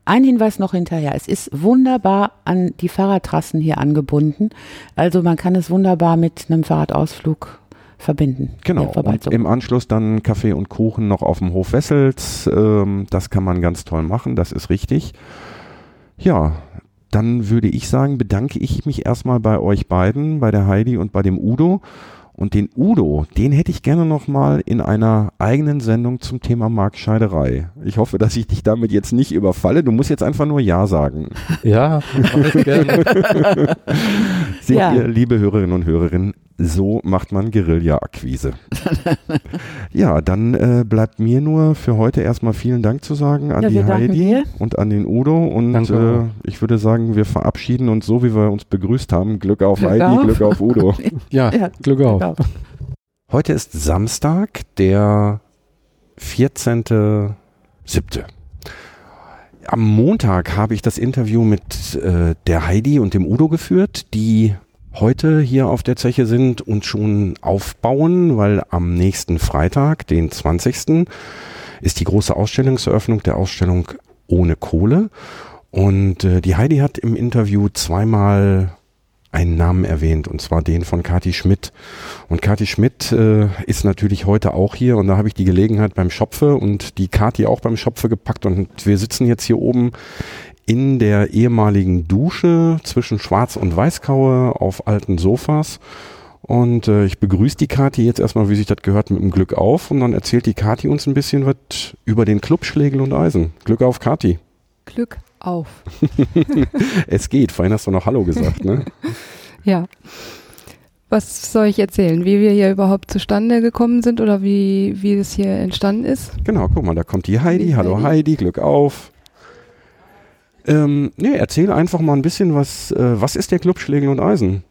Ein Hinweis noch hinterher. Es ist wunderbar an die Fahrradtrassen hier angebunden. Also man kann es wunderbar mit einem Fahrradausflug verbinden. Genau. Und im Anschluss dann Kaffee und Kuchen noch auf dem Hof Wessels. Ähm, das kann man ganz toll machen. Das ist richtig. Ja, dann würde ich sagen, bedanke ich mich erstmal bei euch beiden, bei der Heidi und bei dem Udo. Und den Udo, den hätte ich gerne nochmal in einer eigenen Sendung zum Thema Marktscheiderei. Ich hoffe, dass ich dich damit jetzt nicht überfalle. Du musst jetzt einfach nur Ja sagen. Ja, ich gerne. Seht ja. ihr, liebe Hörerinnen und Hörerinnen, so macht man Guerilla-Akquise. ja, dann äh, bleibt mir nur für heute erstmal vielen Dank zu sagen an ja, die Heidi und an den Udo. Und äh, ich würde sagen, wir verabschieden uns so, wie wir uns begrüßt haben. Glück auf Glück Heidi, auf. Glück auf Udo. ja, ja, Glück auf. Glück auf. Heute ist Samstag, der 14.07. Am Montag habe ich das Interview mit äh, der Heidi und dem Udo geführt, die heute hier auf der Zeche sind und schon aufbauen, weil am nächsten Freitag, den 20. ist die große Ausstellungseröffnung der Ausstellung ohne Kohle. Und äh, die Heidi hat im Interview zweimal einen Namen erwähnt, und zwar den von Kati Schmidt. Und Kati Schmidt äh, ist natürlich heute auch hier und da habe ich die Gelegenheit beim Schopfe und die Kati auch beim Schopfe gepackt und wir sitzen jetzt hier oben in der ehemaligen Dusche zwischen Schwarz und Weißkaue auf alten Sofas. Und äh, ich begrüße die Kati jetzt erstmal, wie sich das gehört, mit dem Glück auf. Und dann erzählt die Kati uns ein bisschen was über den Club Schlegel und Eisen. Glück auf, Kati. Glück auf. es geht. Vorhin hast du noch Hallo gesagt, ne? ja. Was soll ich erzählen? Wie wir hier überhaupt zustande gekommen sind oder wie, wie es hier entstanden ist? Genau, guck mal, da kommt die Heidi. Hallo Heidi. Heidi, Glück auf. Ähm, nee, erzähl einfach mal ein bisschen, was, äh, was ist der Club Schlegel und Eisen?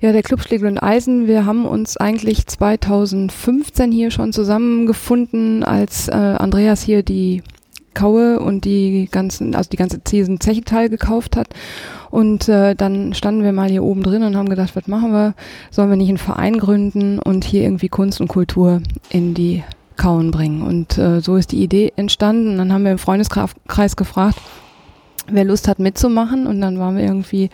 Ja, der Club Schlegel und Eisen, wir haben uns eigentlich 2015 hier schon zusammengefunden, als äh, Andreas hier die Kaue und die ganzen, also die ganze Zesen Zechenteil gekauft hat. Und äh, dann standen wir mal hier oben drin und haben gedacht, was machen wir? Sollen wir nicht einen Verein gründen und hier irgendwie Kunst und Kultur in die Kauen bringen? Und äh, so ist die Idee entstanden. Dann haben wir im Freundeskreis gefragt, wer Lust hat mitzumachen. Und dann waren wir irgendwie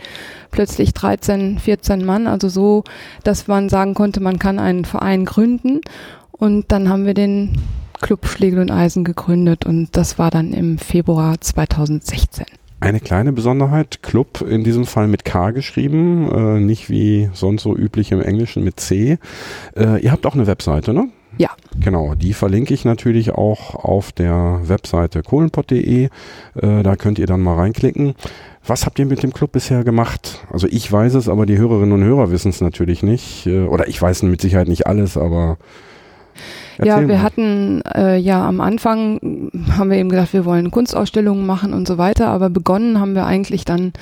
plötzlich 13, 14 Mann. Also so, dass man sagen konnte, man kann einen Verein gründen. Und dann haben wir den Club Schlegel und Eisen gegründet und das war dann im Februar 2016. Eine kleine Besonderheit, Club in diesem Fall mit K geschrieben, äh, nicht wie sonst so üblich im Englischen mit C. Äh, ihr habt auch eine Webseite, ne? Ja. Genau, die verlinke ich natürlich auch auf der Webseite kohlenpott.de. Äh, da könnt ihr dann mal reinklicken. Was habt ihr mit dem Club bisher gemacht? Also ich weiß es, aber die Hörerinnen und Hörer wissen es natürlich nicht. Äh, oder ich weiß mit Sicherheit nicht alles, aber Erzähl ja, wir mal. hatten äh, ja am Anfang haben wir eben gedacht, wir wollen Kunstausstellungen machen und so weiter, aber begonnen haben wir eigentlich dann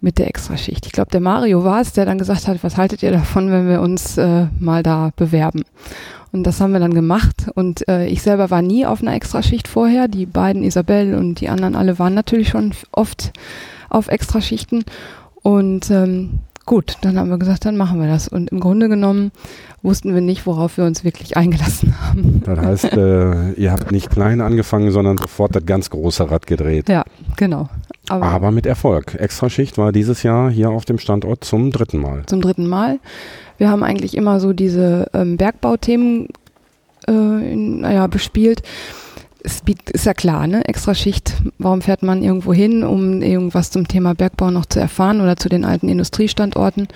mit der Extraschicht. Ich glaube, der Mario war es, der dann gesagt hat, was haltet ihr davon, wenn wir uns äh, mal da bewerben? Und das haben wir dann gemacht. Und äh, ich selber war nie auf einer Extraschicht vorher. Die beiden, Isabel und die anderen alle, waren natürlich schon oft auf Extraschichten. Und ähm, gut, dann haben wir gesagt, dann machen wir das. Und im Grunde genommen wussten wir nicht, worauf wir uns wirklich eingelassen haben. Das heißt, äh, ihr habt nicht klein angefangen, sondern sofort das ganz große Rad gedreht. Ja, genau. Aber, Aber mit Erfolg. Extraschicht war dieses Jahr hier auf dem Standort zum dritten Mal. Zum dritten Mal. Wir haben eigentlich immer so diese ähm, Bergbauthemen äh, in, naja, bespielt es ist ja klar, ne? Extraschicht, warum fährt man irgendwo hin, um irgendwas zum Thema Bergbau noch zu erfahren oder zu den alten Industriestandorten?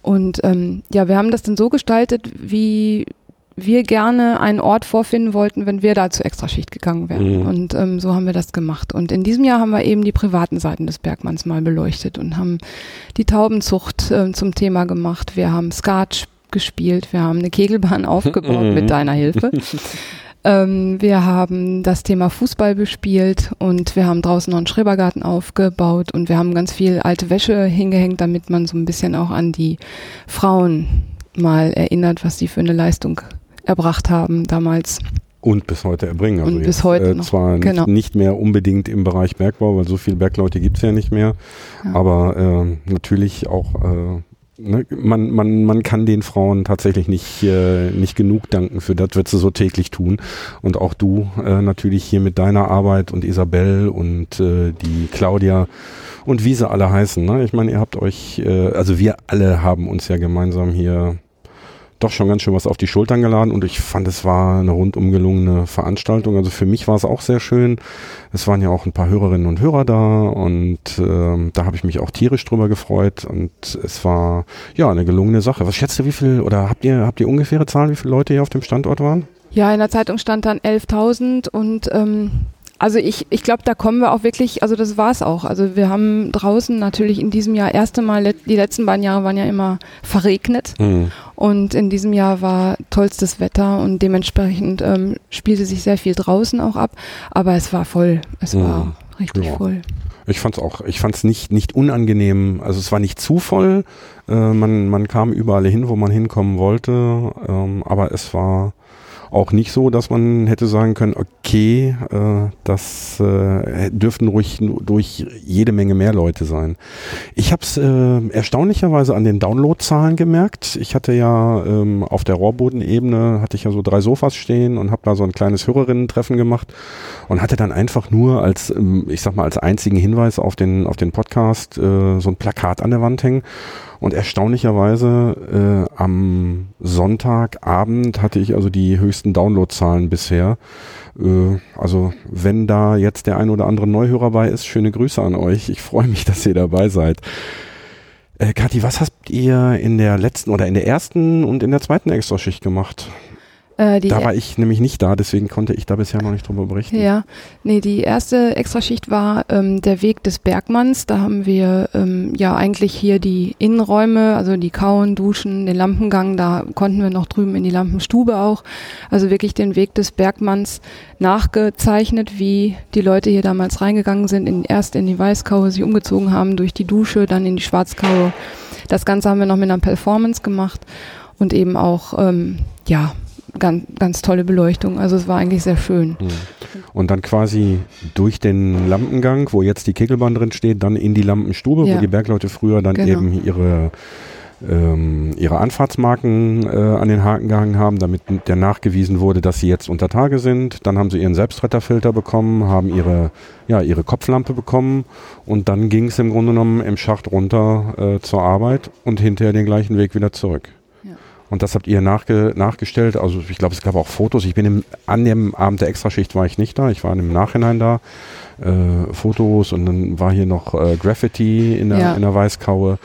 Und ähm, ja, wir haben das dann so gestaltet, wie wir gerne einen Ort vorfinden wollten, wenn wir da zur Extraschicht gegangen wären. Mhm. Und ähm, so haben wir das gemacht. Und in diesem Jahr haben wir eben die privaten Seiten des Bergmanns mal beleuchtet und haben die Taubenzucht äh, zum Thema gemacht. Wir haben Skat gespielt, wir haben eine Kegelbahn aufgebaut mhm. mit deiner Hilfe. Ähm, wir haben das Thema Fußball bespielt und wir haben draußen noch einen Schrebergarten aufgebaut und wir haben ganz viel alte Wäsche hingehängt, damit man so ein bisschen auch an die Frauen mal erinnert, was sie für eine Leistung erbracht haben damals. Und bis heute erbringen. Also und bis heute äh, noch. Zwar genau. nicht, mehr unbedingt im Bereich Bergbau, weil so viele Bergleute gibt es ja nicht mehr, ja. aber äh, natürlich auch äh, ne, man, man, man kann den Frauen tatsächlich nicht, äh, nicht genug danken für das, was sie so täglich tun. Und auch du äh, natürlich hier mit deiner Arbeit und Isabel und äh, die Claudia und wie sie alle heißen. Ne? Ich meine, ihr habt euch, äh, also wir alle haben uns ja gemeinsam hier doch schon ganz schön was auf die Schultern geladen und ich fand, es war eine rundum gelungene Veranstaltung. Also für mich war es auch sehr schön. Es waren ja auch ein paar Hörerinnen und Hörer da und ähm, da habe ich mich auch tierisch drüber gefreut und es war ja eine gelungene Sache. Was schätzt du, wie viel oder habt ihr habt ihr ungefähre Zahlen, wie viele Leute hier auf dem Standort waren? Ja, in der Zeitung stand dann 11.000 und ähm, also ich, ich glaube, da kommen wir auch wirklich, also das war es auch. Also wir haben draußen natürlich in diesem Jahr erste Mal, die letzten beiden Jahre waren ja immer verregnet mhm. und in diesem Jahr war tollstes Wetter und dementsprechend ähm, spielte sich sehr viel draußen auch ab, aber es war voll, es mhm. war richtig ja. voll. Ich fand's auch, ich fand's nicht, nicht unangenehm, also es war nicht zu voll, äh, man, man kam überall hin, wo man hinkommen wollte, ähm, aber es war auch nicht so, dass man hätte sagen können, okay, äh, das äh, dürften ruhig durch jede Menge mehr Leute sein. Ich habe es äh, erstaunlicherweise an den Downloadzahlen gemerkt. Ich hatte ja ähm, auf der Rohrbodenebene hatte ich ja so drei Sofas stehen und habe da so ein kleines Hörerinnen-Treffen gemacht und hatte dann einfach nur als, ähm, ich sag mal, als einzigen Hinweis auf den auf den Podcast äh, so ein Plakat an der Wand hängen. Und erstaunlicherweise äh, am Sonntagabend hatte ich also die höchsten Downloadzahlen bisher. Äh, also wenn da jetzt der ein oder andere Neuhörer bei ist, schöne Grüße an euch. Ich freue mich, dass ihr dabei seid. Äh, Kathi, was habt ihr in der letzten oder in der ersten und in der zweiten Extraschicht gemacht? Äh, da war ich nämlich nicht da, deswegen konnte ich da bisher noch nicht drüber berichten. Ja, nee, die erste Extraschicht war ähm, der Weg des Bergmanns. Da haben wir ähm, ja eigentlich hier die Innenräume, also die Kauen, Duschen, den Lampengang, da konnten wir noch drüben in die Lampenstube auch. Also wirklich den Weg des Bergmanns nachgezeichnet, wie die Leute hier damals reingegangen sind, in, erst in die Weißkaue, sich umgezogen haben, durch die Dusche, dann in die Schwarzkaue. Das Ganze haben wir noch mit einer Performance gemacht und eben auch, ähm, ja, ganz, ganz tolle Beleuchtung. Also es war eigentlich sehr schön. Mhm. Und dann quasi durch den Lampengang, wo jetzt die Kegelbahn drin steht, dann in die Lampenstube, ja. wo die Bergleute früher dann genau. eben ihre ähm, ihre Anfahrtsmarken äh, an den Haken gehangen haben, damit der nachgewiesen wurde, dass sie jetzt unter Tage sind. Dann haben sie ihren Selbstretterfilter bekommen, haben ihre, ja, ihre Kopflampe bekommen und dann ging es im Grunde genommen im Schacht runter äh, zur Arbeit und hinterher den gleichen Weg wieder zurück. Und das habt ihr nachge nachgestellt. Also ich glaube, es gab auch Fotos. Ich bin im, an dem Abend der Extraschicht war ich nicht da. Ich war im Nachhinein da. Äh, Fotos und dann war hier noch äh, Graffiti in der, ja. in der Weißkaue.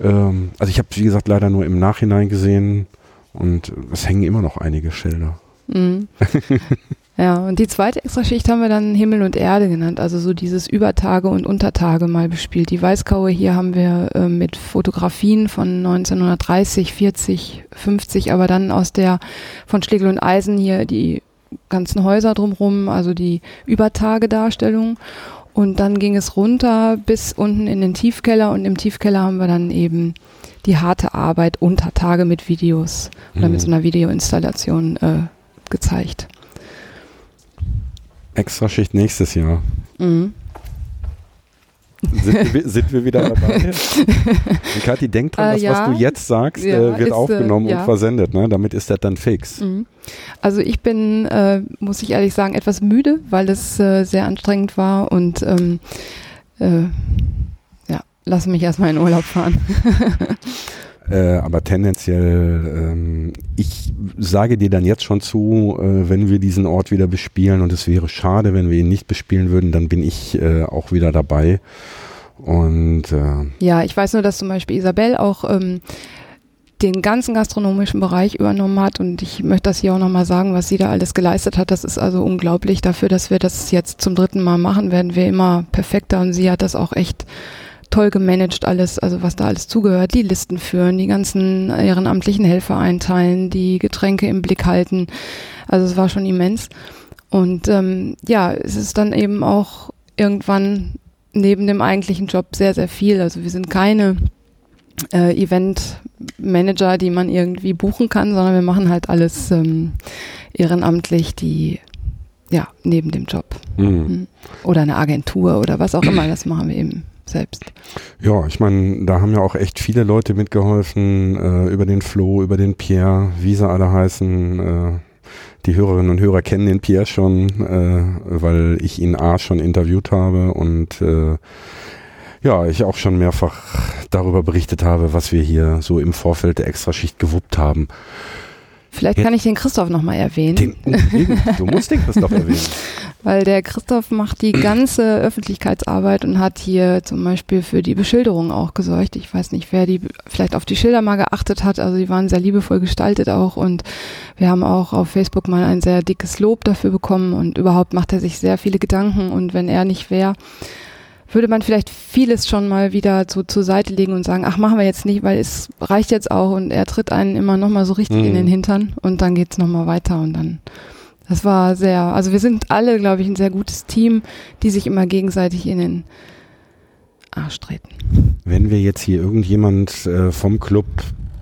Ähm, also ich habe, wie gesagt, leider nur im Nachhinein gesehen. Und es hängen immer noch einige Schilder. Mhm. Ja, und die zweite Extraschicht haben wir dann Himmel und Erde genannt, also so dieses Übertage und Untertage mal bespielt. Die Weißkaue hier haben wir äh, mit Fotografien von 1930, 40, 50, aber dann aus der von Schlegel und Eisen hier die ganzen Häuser drumherum, also die Übertagedarstellung. Und dann ging es runter bis unten in den Tiefkeller und im Tiefkeller haben wir dann eben die harte Arbeit unter Tage mit Videos oder mhm. mit so einer Videoinstallation äh, gezeigt. Extraschicht nächstes Jahr. Mhm. Sind, wir, sind, wir, wieder dabei? und Kathi, denk dran, äh, das, ja. was du jetzt sagst, ja, äh, wird ist, äh, aufgenommen ja. und versendet. Ne? Damit ist das dann fix. Mhm. Also ich bin, äh, muss ich ehrlich sagen, etwas müde, weil es äh, sehr anstrengend war und ähm, äh, ja, lass mich erstmal in Urlaub fahren. Äh, aber tendenziell, ähm, ich sage dir dann jetzt schon zu, äh, wenn wir diesen Ort wieder bespielen und es wäre schade, wenn wir ihn nicht bespielen würden, dann bin ich äh, auch wieder dabei. Und äh, ja, ich weiß nur, dass zum Beispiel Isabel auch ähm, den ganzen gastronomischen Bereich übernommen hat und ich möchte das hier auch nochmal sagen, was sie da alles geleistet hat. Das ist also unglaublich. Dafür, dass wir das jetzt zum dritten Mal machen, werden wir immer perfekter und sie hat das auch echt toll gemanagt alles, also was da alles zugehört, die Listen führen, die ganzen ehrenamtlichen Helfer einteilen, die Getränke im Blick halten. Also es war schon immens. Und ähm, ja, es ist dann eben auch irgendwann neben dem eigentlichen Job sehr, sehr viel. Also wir sind keine äh, Event-Manager, die man irgendwie buchen kann, sondern wir machen halt alles ähm, ehrenamtlich, die ja, neben dem Job. Mhm. mhm. Oder eine Agentur oder was auch immer, das machen wir eben selbst. Ja, ich meine, da haben ja auch echt viele Leute mitgeholfen, äh, über den Flo, über den Pierre, wie sie alle heißen. Äh, die Hörerinnen und Hörer kennen den Pierre schon, äh, weil ich ihn A schon interviewt habe und äh, ja, ich auch schon mehrfach darüber berichtet habe, was wir hier so im Vorfeld der Extraschicht gewuppt haben. Vielleicht kann ich den Christoph nochmal erwähnen. Den, du musst den Christoph erwähnen. Weil der Christoph macht die ganze Öffentlichkeitsarbeit und hat hier zum Beispiel für die Beschilderung auch gesorgt. Ich weiß nicht, wer die vielleicht auf die Schilder mal geachtet hat. Also die waren sehr liebevoll gestaltet auch und wir haben auch auf Facebook mal ein sehr dickes Lob dafür bekommen und überhaupt macht er sich sehr viele Gedanken und wenn er nicht wäre, würde man vielleicht vieles schon mal wieder so zur Seite legen und sagen, ach, machen wir jetzt nicht, weil es reicht jetzt auch und er tritt einen immer nochmal so richtig mhm. in den Hintern und dann geht's nochmal weiter und dann, das war sehr, also wir sind alle, glaube ich, ein sehr gutes Team, die sich immer gegenseitig in den Arsch treten. Wenn wir jetzt hier irgendjemand äh, vom Club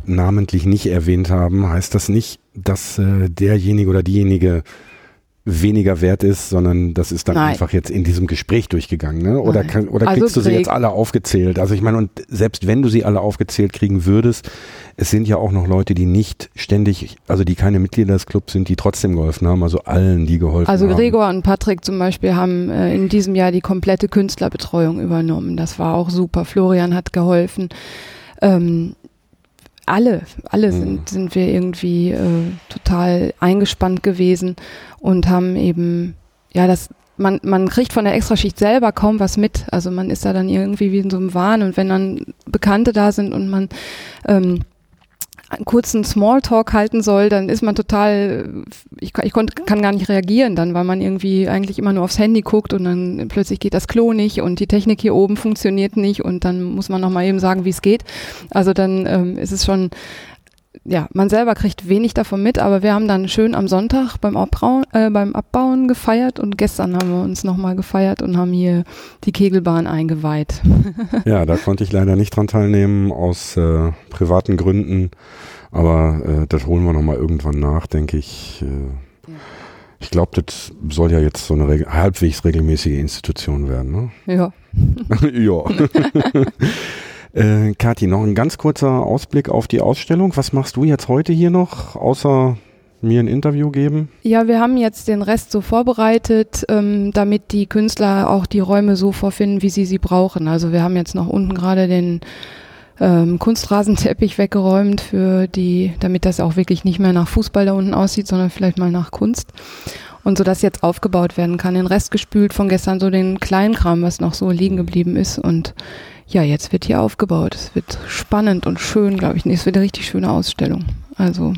namentlich nicht erwähnt haben, heißt das nicht, dass äh, derjenige oder diejenige weniger wert ist, sondern das ist dann Nein. einfach jetzt in diesem Gespräch durchgegangen, ne? Oder, kann, oder also kriegst du sie jetzt alle aufgezählt? Also ich meine, und selbst wenn du sie alle aufgezählt kriegen würdest, es sind ja auch noch Leute, die nicht ständig, also die keine Mitglieder des Clubs sind, die trotzdem geholfen haben, also allen, die geholfen also haben. Also Gregor und Patrick zum Beispiel haben äh, in diesem Jahr die komplette Künstlerbetreuung übernommen. Das war auch super. Florian hat geholfen. Ähm, alle, alle mhm. sind, sind wir irgendwie äh, total eingespannt gewesen und haben eben, ja, das, man, man kriegt von der Extraschicht selber kaum was mit. Also man ist da dann irgendwie wie in so einem Wahn und wenn dann Bekannte da sind und man ähm, einen kurzen Smalltalk halten soll, dann ist man total, ich, ich konnt, kann gar nicht reagieren dann, weil man irgendwie eigentlich immer nur aufs Handy guckt und dann plötzlich geht das Klo nicht und die Technik hier oben funktioniert nicht und dann muss man nochmal eben sagen, wie es geht. Also dann ähm, ist es schon ja, man selber kriegt wenig davon mit, aber wir haben dann schön am Sonntag beim, Abbauen, äh, beim Abbauen gefeiert und gestern haben wir uns nochmal gefeiert und haben hier die Kegelbahn eingeweiht. ja, da konnte ich leider nicht dran teilnehmen aus äh, privaten Gründen, aber äh, das holen wir nochmal irgendwann nach, denke ich. Äh, ja. Ich glaube, das soll ja jetzt so eine reg halbwegs regelmäßige Institution werden, ne? Ja. ja. Äh, Kathi, noch ein ganz kurzer Ausblick auf die Ausstellung. Was machst du jetzt heute hier noch, außer mir ein Interview geben? Ja, wir haben jetzt den Rest so vorbereitet, ähm, damit die Künstler auch die Räume so vorfinden, wie sie sie brauchen. Also wir haben jetzt noch unten gerade den ähm, Kunstrasenteppich weggeräumt für die, damit das auch wirklich nicht mehr nach Fußball da unten aussieht, sondern vielleicht mal nach Kunst. Und so dass jetzt aufgebaut werden kann. Den Rest gespült von gestern, so den Kleinkram, was noch so liegen geblieben ist und ja, jetzt wird hier aufgebaut. Es wird spannend und schön, glaube ich. Es wird eine richtig schöne Ausstellung. Also.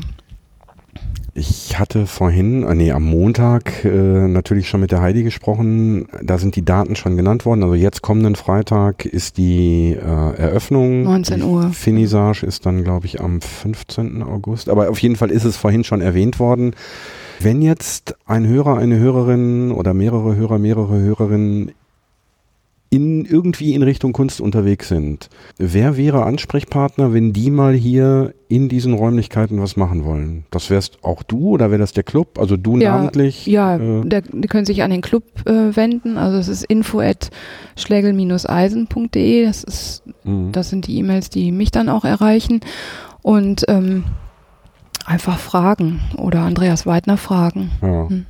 Ich hatte vorhin, äh, nee, am Montag äh, natürlich schon mit der Heidi gesprochen. Da sind die Daten schon genannt worden. Also jetzt kommenden Freitag ist die äh, Eröffnung. 19 Uhr. Die Finissage ist dann, glaube ich, am 15. August. Aber auf jeden Fall ist es vorhin schon erwähnt worden. Wenn jetzt ein Hörer, eine Hörerin oder mehrere Hörer, mehrere Hörerinnen in irgendwie in Richtung Kunst unterwegs sind. Wer wäre Ansprechpartner, wenn die mal hier in diesen Räumlichkeiten was machen wollen? Das wärst auch du oder wäre das der Club? Also du ja, namentlich? Ja, äh, der, die können sich an den Club äh, wenden. Also es ist info at schlegel-eisen.de. Das ist, mhm. das sind die E-Mails, die mich dann auch erreichen. Und ähm, einfach fragen oder Andreas Weidner fragen. Ja. Hm.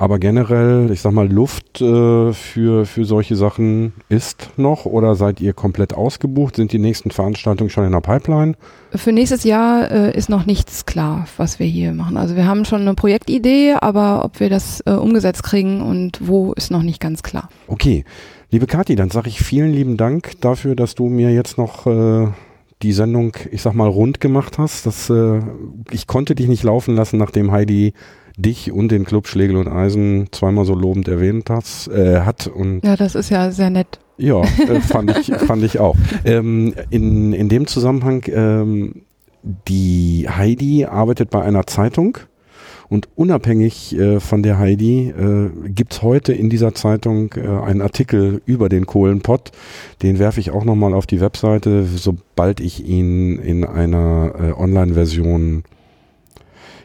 Aber generell, ich sag mal, Luft äh, für, für solche Sachen ist noch oder seid ihr komplett ausgebucht? Sind die nächsten Veranstaltungen schon in der Pipeline? Für nächstes Jahr äh, ist noch nichts klar, was wir hier machen. Also wir haben schon eine Projektidee, aber ob wir das äh, umgesetzt kriegen und wo, ist noch nicht ganz klar. Okay. Liebe Kathi, dann sage ich vielen lieben Dank dafür, dass du mir jetzt noch äh, die Sendung, ich sag mal, rund gemacht hast. Das, äh, ich konnte dich nicht laufen lassen, nachdem Heidi dich und den Club Schlegel und Eisen zweimal so lobend erwähnt hast, äh, hat. Und ja, das ist ja sehr nett. Ja, äh, fand, ich, fand ich auch. Ähm, in, in dem Zusammenhang, ähm, die Heidi arbeitet bei einer Zeitung und unabhängig äh, von der Heidi äh, gibt's heute in dieser Zeitung äh, einen Artikel über den Kohlenpott. Den werfe ich auch nochmal auf die Webseite, sobald ich ihn in einer äh, Online-Version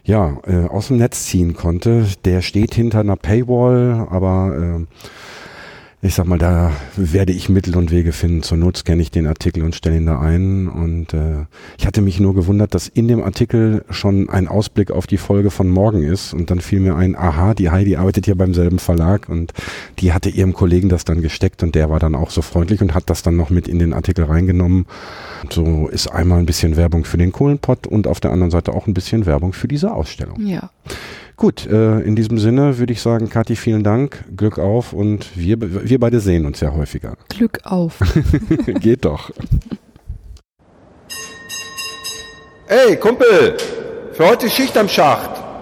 ja, äh, aus dem Netz ziehen konnte. Der steht hinter einer Paywall, aber äh, ich sag mal, da werde ich Mittel und Wege finden. Zur Not scanne ich den Artikel und stelle ihn da ein. Und äh, ich hatte mich nur gewundert, dass in dem Artikel schon ein Ausblick auf die Folge von morgen ist. Und dann fiel mir ein, aha, die Heidi arbeitet hier beim selben Verlag und die hatte ihrem Kollegen das dann gesteckt und der war dann auch so freundlich und hat das dann noch mit in den Artikel reingenommen. Und so ist einmal ein bisschen Werbung für den Kohlenpott und auf der anderen Seite auch ein bisschen Werbung für diese Ausstellung. Ja. Gut, äh, in diesem Sinne würde ich sagen, Kathi, vielen Dank, Glück auf und wir, wir beide sehen uns ja häufiger. Glück auf. Geht doch. Ey, Kumpel, für heute Schicht am Schacht.